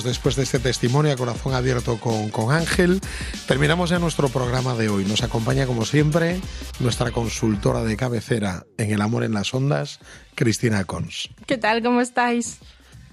Speaker 2: después de este testimonio a corazón abierto con, con Ángel, terminamos ya nuestro programa de hoy. Nos acompaña, como siempre, nuestra consultora de cabecera en El Amor en las Ondas, Cristina Cons.
Speaker 11: ¿Qué tal? ¿Cómo estáis?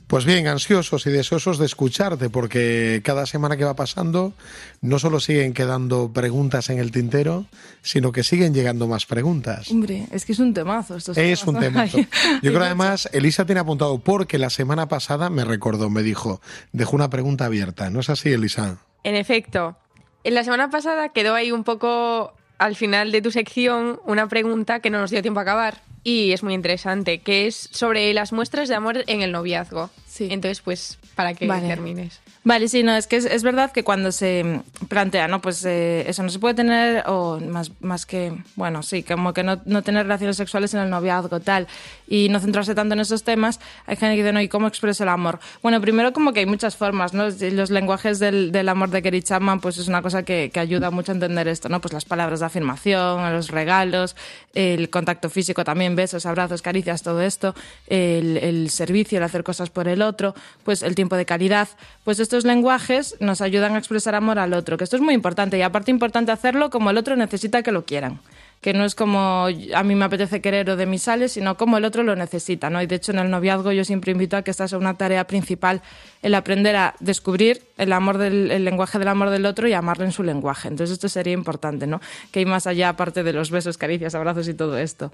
Speaker 2: Pues bien, ansiosos y deseosos de escucharte, porque cada semana que va pasando no solo siguen quedando preguntas en el tintero, sino que siguen llegando más preguntas.
Speaker 11: Hombre, es que es un temazo. Estos
Speaker 2: Es un
Speaker 11: temas,
Speaker 2: tema.
Speaker 11: ¿no?
Speaker 2: Yo creo además, Elisa tiene apuntado porque la semana pasada me recordó, me dijo, dejó una pregunta abierta. ¿No es así, Elisa?
Speaker 4: En efecto, en la semana pasada quedó ahí un poco al final de tu sección una pregunta que no nos dio tiempo a acabar y es muy interesante, que es sobre las muestras de amor en el noviazgo.
Speaker 11: Sí.
Speaker 4: Entonces, pues, para que
Speaker 11: Vale.
Speaker 4: termines.
Speaker 11: Vale, sí, no, es que es, es verdad que cuando se plantea, ¿no? Pues eh, eso no se puede tener, o más, más que, bueno, sí, como que no, no tener relaciones sexuales en el noviazgo, tal, y no centrarse tanto en esos temas, hay gente que dice, no, ¿y cómo expreso el amor? Bueno, primero como que hay muchas formas, ¿no? Los lenguajes del, del amor de Kerry Chapman, pues es una cosa que, que ayuda mucho a entender esto, ¿no? Pues las palabras de afirmación, los regalos, el contacto físico también, besos, abrazos, caricias, todo esto, el, servicio, el hacer cosas por el otro, pues el tiempo de calidad, pues estos lenguajes nos ayudan a expresar amor al otro, que esto es muy importante y aparte importante hacerlo como el otro necesita que lo quieran. Que no es como a mí me apetece querer o de mis sales, sino como el otro lo necesita, ¿no? Y de hecho en el noviazgo yo siempre invito a que esta sea una tarea principal, el aprender a descubrir el amor del el lenguaje del amor del otro y amarlo en su lenguaje. Entonces esto sería importante, ¿no? Que hay más allá aparte de los besos, caricias, abrazos y todo esto.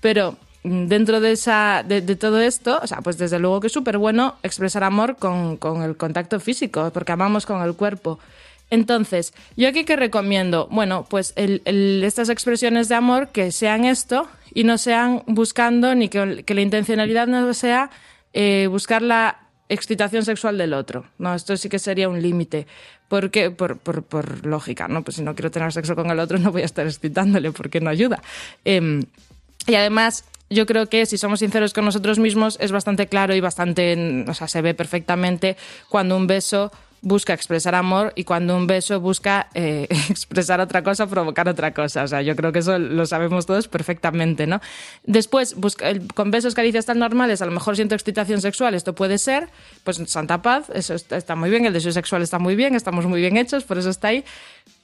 Speaker 11: Pero mm, dentro de, esa, de, todo esto, o sea, pues desde luego que es súper bueno expresar amor con, con el contacto físico, porque amamos con el cuerpo. Entonces, ¿yo aquí qué recomiendo? Bueno, pues estas expresiones de amor que sean esto y no sean buscando ni que, que la intencionalidad no sea eh, buscar la excitación sexual del otro. No, esto sí que sería un límite. Porque, por, por, por lógica, ¿no? Pues si no quiero tener sexo con el otro, no voy a estar excitándole porque no ayuda. Em, y además, yo creo que si somos sinceros con nosotros mismos, es bastante claro y bastante, o sea, se ve perfectamente cuando un beso busca expresar amor y cuando un beso busca eh, expresar otra cosa, provocar otra cosa. O sea, yo creo que eso lo sabemos todos perfectamente, ¿no? Después, con besos, caricias tan normales, a lo mejor siento excitación sexual, esto puede ser, pues Santa Paz, eso está, está muy bien, el deseo sexual está muy bien, estamos muy bien hechos, por eso está ahí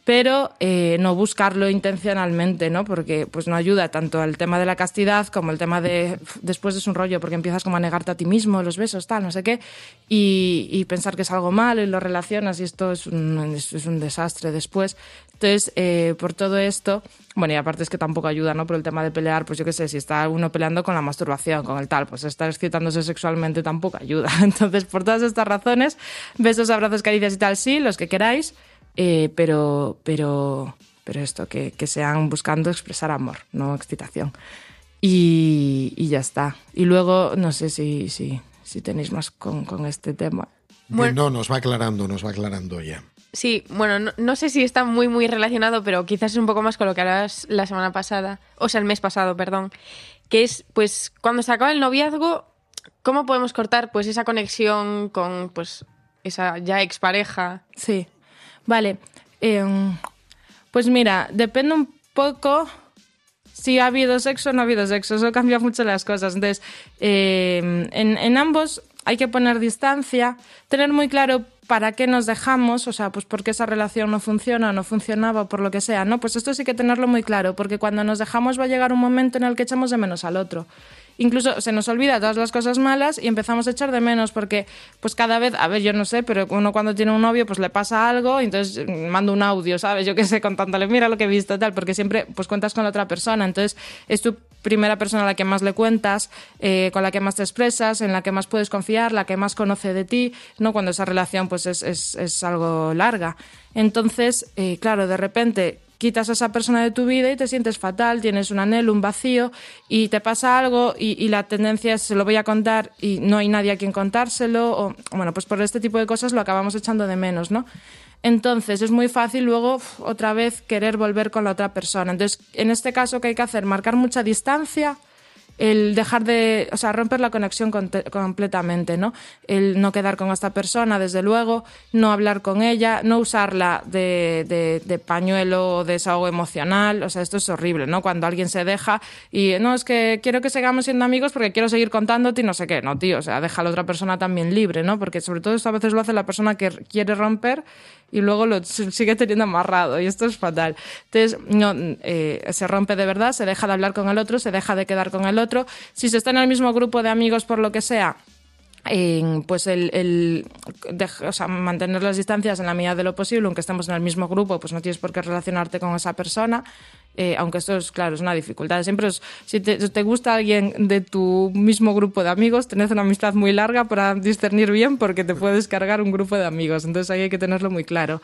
Speaker 11: pero eh, no buscarlo intencionalmente, ¿no? Porque pues no ayuda tanto al tema de la castidad como el tema de "Uf, después es un rollo porque empiezas como a negarte a ti mismo, los besos, tal, no sé qué, y, y pensar que es algo malo y lo relacionas y esto es un, es un desastre después. Entonces, eh, por todo esto, bueno, y aparte es que tampoco ayuda, ¿no? Por el tema de pelear, pues yo qué sé, si está uno peleando con la masturbación, con el tal, pues estar excitándose sexualmente tampoco ayuda. Entonces, por todas estas razones, besos, abrazos, caricias y tal, sí, los que queráis, eh, pero, pero, pero esto, que, que sean buscando expresar amor, no excitación. Y, y ya está. Y luego, no sé si, si, si tenéis más con, con este tema.
Speaker 2: no, nos va aclarando, nos va aclarando ya.
Speaker 4: Sí, bueno, no, no sé si está muy, muy relacionado, pero quizás es un poco más con lo que hablabas la semana pasada, o sea, el mes pasado, perdón, que es, pues, cuando se acaba el noviazgo, ¿cómo podemos cortar, pues, esa conexión con, pues, esa ya expareja?
Speaker 11: Sí, vale. Eh, pues mira, depende un poco si ha habido sexo o no ha habido sexo. Eso cambia mucho las cosas. Entonces, eh, en, en ambos hay que poner distancia, tener muy claro para qué nos dejamos, o sea, pues porque esa relación no funciona o no funcionaba, por lo que sea, ¿no? Pues esto sí que tenerlo muy claro, porque cuando nos dejamos va a llegar un momento en el que echamos de menos al otro. Incluso se nos olvida todas las cosas malas y empezamos a echar de menos porque pues cada vez, a ver, yo no sé, pero uno cuando tiene un novio pues le pasa algo y entonces mm, manda un audio, ¿sabes? Yo qué sé, contándole, mira lo que he visto, tal, porque siempre pues cuentas con la otra persona. Entonces, esto primera persona a la que más le cuentas, eh, con la que más te expresas, en la que más puedes confiar, la que más conoce de ti, ¿no? Cuando esa relación pues es, es, es algo larga. Entonces, eh, claro, de repente quitas a esa persona de tu vida y te sientes fatal, tienes un anhelo, un vacío y te pasa algo y, la tendencia es se lo voy a contar y no hay nadie a quien contárselo o bueno, pues por este tipo de cosas lo acabamos echando de menos, ¿no? Entonces es muy fácil luego otra vez querer volver con la otra persona. Entonces, en este caso, ¿qué hay que hacer? Marcar mucha distancia, el dejar de, o sea, romper la conexión completamente, ¿no? El no quedar con esta persona, desde luego, no hablar con ella, no usarla de, de, de pañuelo o de desahogo emocional, o sea, esto es horrible, ¿no? Cuando alguien se deja y, no, es que quiero que sigamos siendo amigos porque quiero seguir contándote y no sé qué, no, tío, o sea, deja a la otra persona también libre, ¿no? Porque sobre todo esto a veces lo hace la persona que quiere romper y luego lo sigue teniendo amarrado y esto es fatal. Entonces, no, eh, se rompe de verdad, se deja de hablar con el otro, se deja de quedar con el otro. Si se está en el mismo grupo de amigos por lo que sea, en, pues el, el o sea, mantener las distancias en la medida de lo posible, aunque estemos en el mismo grupo, pues no tienes por qué relacionarte con esa persona, eh, aunque esto es, claro, es una dificultad. Siempre es, si te, te gusta alguien de tu mismo grupo de amigos, tenés una amistad muy larga para discernir bien porque te puedes cargar un grupo de amigos, entonces ahí hay que tenerlo muy claro.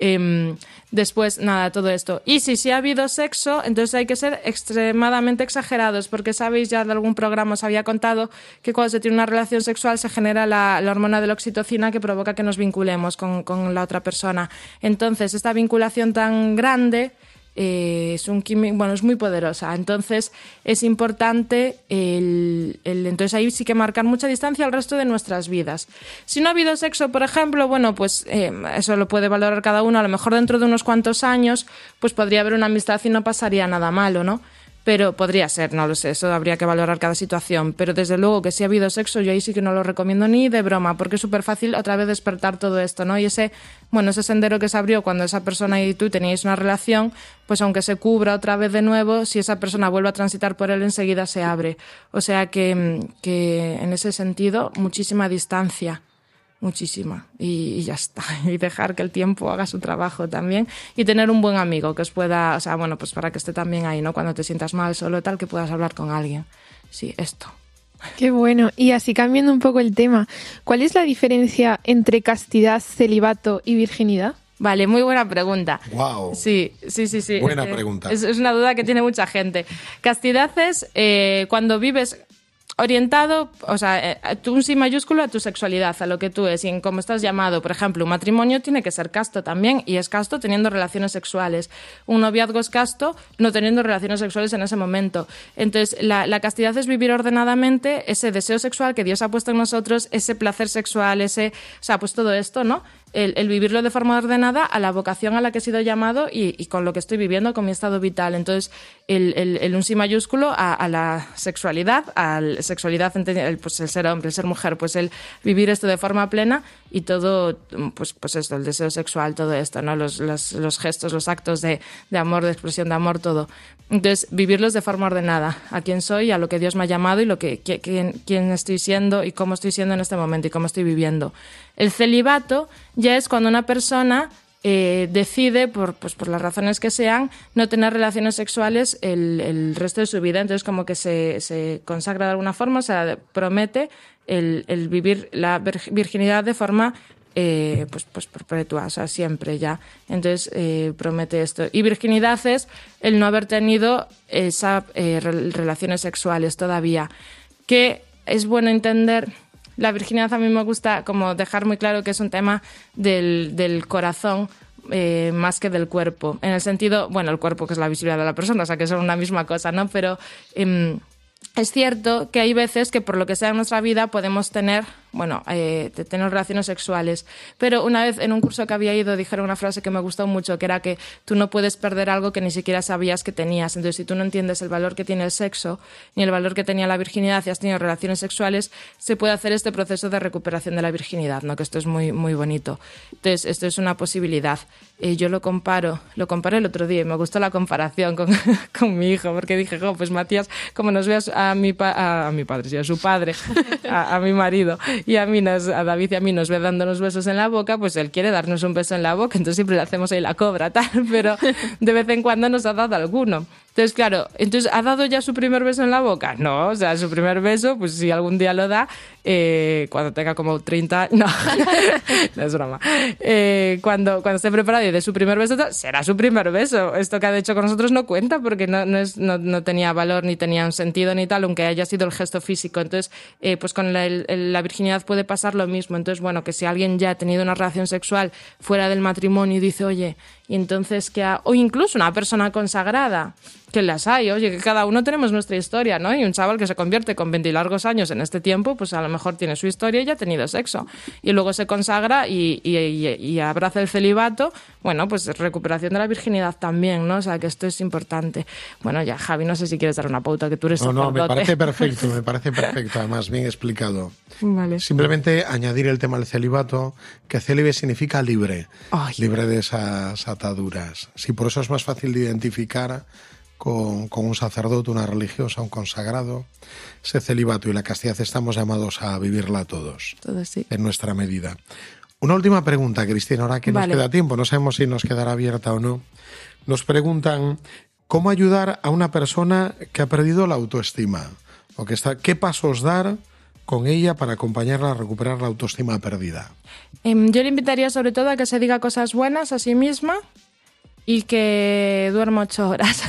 Speaker 11: Em, después, nada, todo esto. Y si sí ha habido sexo, entonces hay que ser extremadamente exagerados, porque sabéis, ya de algún programa os había contado que cuando se tiene una relación sexual se genera la, la hormona de la oxitocina que provoca que nos vinculemos con, con la otra persona. Entonces, esta vinculación tan grande eh, es un quimi- bueno, es muy poderosa. Entonces es importante el, el- entonces ahí sí que marcar mucha distancia al resto de nuestras vidas. Si no ha habido sexo, por ejemplo, bueno, pues eh, eso lo puede valorar cada uno. A lo mejor dentro de unos cuantos años, pues podría haber una amistad y no pasaría nada malo, ¿no? Pero podría ser, no lo sé, eso habría que valorar cada situación. Pero desde luego que si ha habido sexo, yo ahí sí que no lo recomiendo ni de broma, porque es súper fácil otra vez despertar todo esto, ¿no? Y ese, bueno, ese sendero que se abrió cuando esa persona y tú teníais una relación, pues aunque se cubra otra vez de nuevo, si esa persona vuelve a transitar por él, enseguida se abre. O sea que, mm, que en ese sentido, muchísima distancia muchísima y, y ya está y dejar que el tiempo haga su trabajo también y tener un buen amigo que os pueda o sea bueno pues para que esté también ahí no cuando te sientas mal solo tal que puedas hablar con alguien sí esto
Speaker 5: Qué bueno. Y así cambiando un poco el tema, ¿cuál es la diferencia entre castidad, celibato y virginidad?
Speaker 11: Vale, muy buena pregunta.
Speaker 2: Wow.
Speaker 11: Sí, sí, sí, sí.
Speaker 2: Buena
Speaker 11: Eh,
Speaker 2: pregunta.
Speaker 11: Es, es una duda que tiene mucha gente. Castidad es eh, cuando vives orientado, o sea, eh, tu- un sí mayúsculo a tu sexualidad, a lo que tú es y en cómo estás llamado. Por ejemplo, un matrimonio tiene que ser casto también y es casto teniendo relaciones sexuales. Un noviazgo es casto no teniendo relaciones sexuales en ese momento. Entonces, la, la castidad es vivir ordenadamente ese deseo sexual que Dios ha puesto en nosotros, ese placer sexual, ese, o sea, pues todo esto, ¿no? El, el vivirlo de forma ordenada a la vocación a la que he sido llamado y, y con lo que estoy viviendo, con mi estado vital. Entonces, el, el, el un sí mayúsculo a, a la sexualidad, a la sexualidad, el, pues el ser hombre, el ser mujer, pues el vivir esto de forma plena y todo, pues, pues esto, el deseo sexual, todo esto, ¿no? Los, los, los gestos, los actos de, de amor, de expresión de amor, todo. Entonces, vivirlos de forma ordenada, a quién soy, a lo que Dios me ha llamado y lo que qui- quién, quién estoy siendo y cómo estoy siendo en este momento y cómo estoy viviendo. El celibato ya es cuando una persona eh, decide, por, pues, por las razones que sean, no tener relaciones sexuales el, el resto de su vida. Entonces, como que se, se consagra de alguna forma, o sea, promete el, el vivir la vir- virginidad de forma eh, pues, pues perpetua, o sea, siempre ya. Entonces, eh, promete esto. Y virginidad es el no haber tenido esas relaciones sexuales todavía. Que es bueno entender. La virginidad a mí me gusta como dejar muy claro que es un tema del, del corazón eh, más que del cuerpo. En el sentido, bueno, el cuerpo que es la visibilidad de la persona, o sea que son una misma cosa, ¿no? Pero em, es cierto que hay veces que por lo que sea en nuestra vida podemos tener, bueno, eh, tener relaciones sexuales. Pero una vez en un curso que había ido dijeron una frase que me gustó mucho, que era que tú no puedes perder algo que ni siquiera sabías que tenías. Entonces, si tú no entiendes el valor que tiene el sexo, ni el valor que tenía la virginidad y has tenido relaciones sexuales, se puede hacer este proceso de recuperación de la virginidad, ¿no? Que esto es muy, muy bonito. Entonces, esto es una posibilidad. Eh, yo lo comparo, lo comparé el otro día y me gustó la comparación con, con mi hijo, porque dije, pues Matías, como nos veas a mi, pa- a, a mi padre, sí, a su padre, a mi marido, y a mí, nos, a David y a mí nos ve dándonos besos en la boca, pues él quiere darnos un beso en la boca, entonces siempre le hacemos ahí la cobra, tal, pero de vez en cuando nos ha dado alguno. Entonces, claro, entonces, ¿ha dado ya su primer beso en la boca? No, o sea, su primer beso, pues si algún día lo da, eh, cuando tenga como 30, no, no es broma. Eh, cuando, cuando esté preparado y dé su primer beso, será su primer beso. Esto que ha hecho con nosotros no cuenta porque no, no, es, no, no tenía valor ni tenía un sentido ni tal, aunque haya sido el gesto físico. Entonces, eh, pues con la, la virginidad puede pasar lo mismo. Entonces, bueno, que si alguien ya ha tenido una relación sexual fuera del matrimonio y dice, oye, y entonces que o incluso una persona consagrada, que las hay, oye, que cada uno tenemos nuestra historia, ¿no? Y un chaval que se convierte con 20 y largos años en este tiempo, pues a lo mejor tiene su historia y ya ha tenido sexo. Y luego se consagra y, y- y- y abraza el celibato, bueno, pues recuperación de la virginidad también, ¿no? O sea, que esto es importante. Bueno, ya, Javi, no sé si quieres dar una pauta, que tú eres
Speaker 2: No, no, me parece perfecto, me parece perfecto, además bien explicado.
Speaker 11: Vale.
Speaker 2: Simplemente añadir el tema del celibato, que célibe significa libre, libre de esas ataduras. Sí, por eso es más fácil de identificar con, con un sacerdote, una religiosa, un consagrado, ese celibato y la castidad estamos llamados a vivirla todos,
Speaker 11: sí.
Speaker 2: en nuestra medida. Una última pregunta, Cristina, ahora que
Speaker 11: Vale.
Speaker 2: nos queda tiempo, no sabemos si nos quedará abierta o no. Nos preguntan cómo ayudar a una persona que ha perdido la autoestima o que está, qué pasos dar con ella para acompañarla a recuperar la autoestima perdida.
Speaker 11: Em, yo le invitaría sobre todo a que se diga cosas buenas a sí misma y que duerma ocho horas.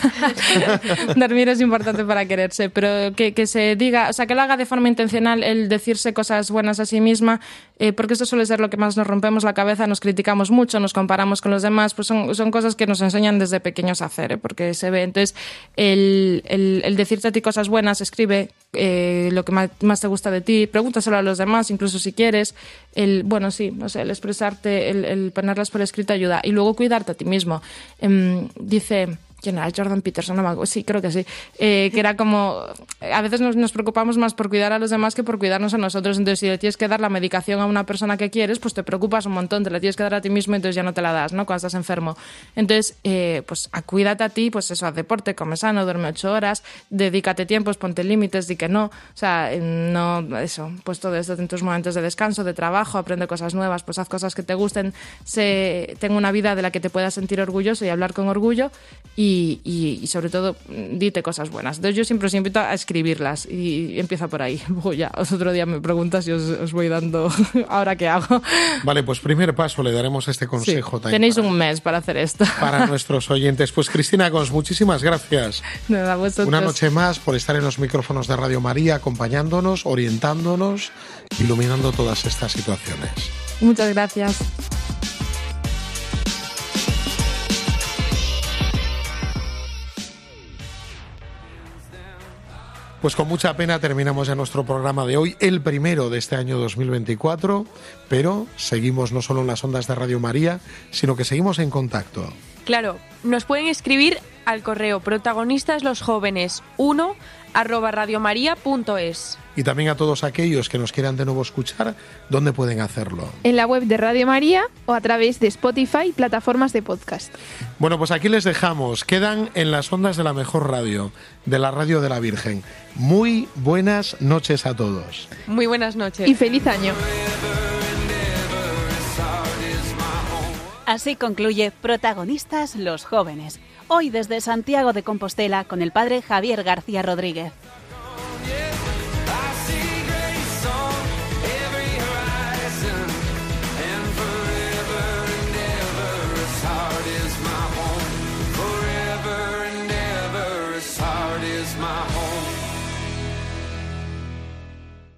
Speaker 11: Dormir es importante para quererse, pero que, que se diga, o sea, que lo haga de forma intencional el decirse cosas buenas a sí misma, eh, porque esto suele ser lo que más nos rompemos la cabeza, nos criticamos mucho, nos comparamos con los demás, pues son, son cosas que nos enseñan desde pequeños a hacer, ¿eh? porque se ve. Entonces, el, el- el decirte a ti cosas buenas, escribe eh, lo que más, más te gusta de ti, pregúntaselo a los demás, incluso si quieres. El, bueno, sí, no sé, el expresarte, el, ponerlas por escrito ayuda. Y luego cuidarte a ti mismo. Em, dice. ¿Quién era? Jordan Peterson, no me acuerdo. Sí, creo que sí. Eh, que era como. A veces nos, preocupamos más por cuidar a los demás que por cuidarnos a nosotros. Entonces, si le tienes que dar la medicación a una persona que quieres, pues te preocupas un montón. Te la tienes que dar a ti mismo, entonces ya no te la das, ¿no? Cuando estás enfermo. Entonces, eh, pues cuídate a ti, pues eso, haz deporte, come sano, duerme ocho horas, dedícate tiempos, ponte límites, di que no. O sea, eh, no. Eso, pues todo esto en tus momentos de descanso, de trabajo, aprende cosas nuevas, pues haz cosas que te gusten, se, ten una vida de la que te puedas sentir orgulloso y hablar con orgullo y- y sobre todo mm, dite cosas buenas. Entonces yo siempre os invito a escribirlas y empieza por ahí. Luego ya otro día me preguntas y os, os voy dando ahora qué hago.
Speaker 2: Vale, pues primer paso, le daremos este consejo
Speaker 11: Sí, tenéis un mes para hacer esto.
Speaker 2: para nuestros oyentes. Pues Cristina Gons, muchísimas gracias.
Speaker 11: Nada.
Speaker 2: Una noche más por estar en los micrófonos de Radio María, acompañándonos, orientándonos, iluminando todas estas situaciones.
Speaker 11: Muchas gracias.
Speaker 2: Pues con mucha pena terminamos ya nuestro programa de hoy, el primero de este año 2024, pero seguimos no solo en las ondas de Radio María, sino que seguimos en contacto.
Speaker 4: Claro, nos pueden escribir al correo protagonistas los jóvenes 1 arroba radiomaria.es.
Speaker 2: Y también a todos aquellos que nos quieran de nuevo escuchar, ¿dónde pueden hacerlo?
Speaker 5: En la web de Radio María o a través de Spotify y plataformas de podcast.
Speaker 2: Bueno, pues aquí les dejamos. Quedan en las ondas de la mejor radio, de la radio de la Virgen. Muy buenas noches a todos.
Speaker 4: Muy buenas noches.
Speaker 5: Y feliz año.
Speaker 1: Así concluye Protagonistas los jóvenes. Hoy desde Santiago de Compostela con el padre Javier García Rodríguez.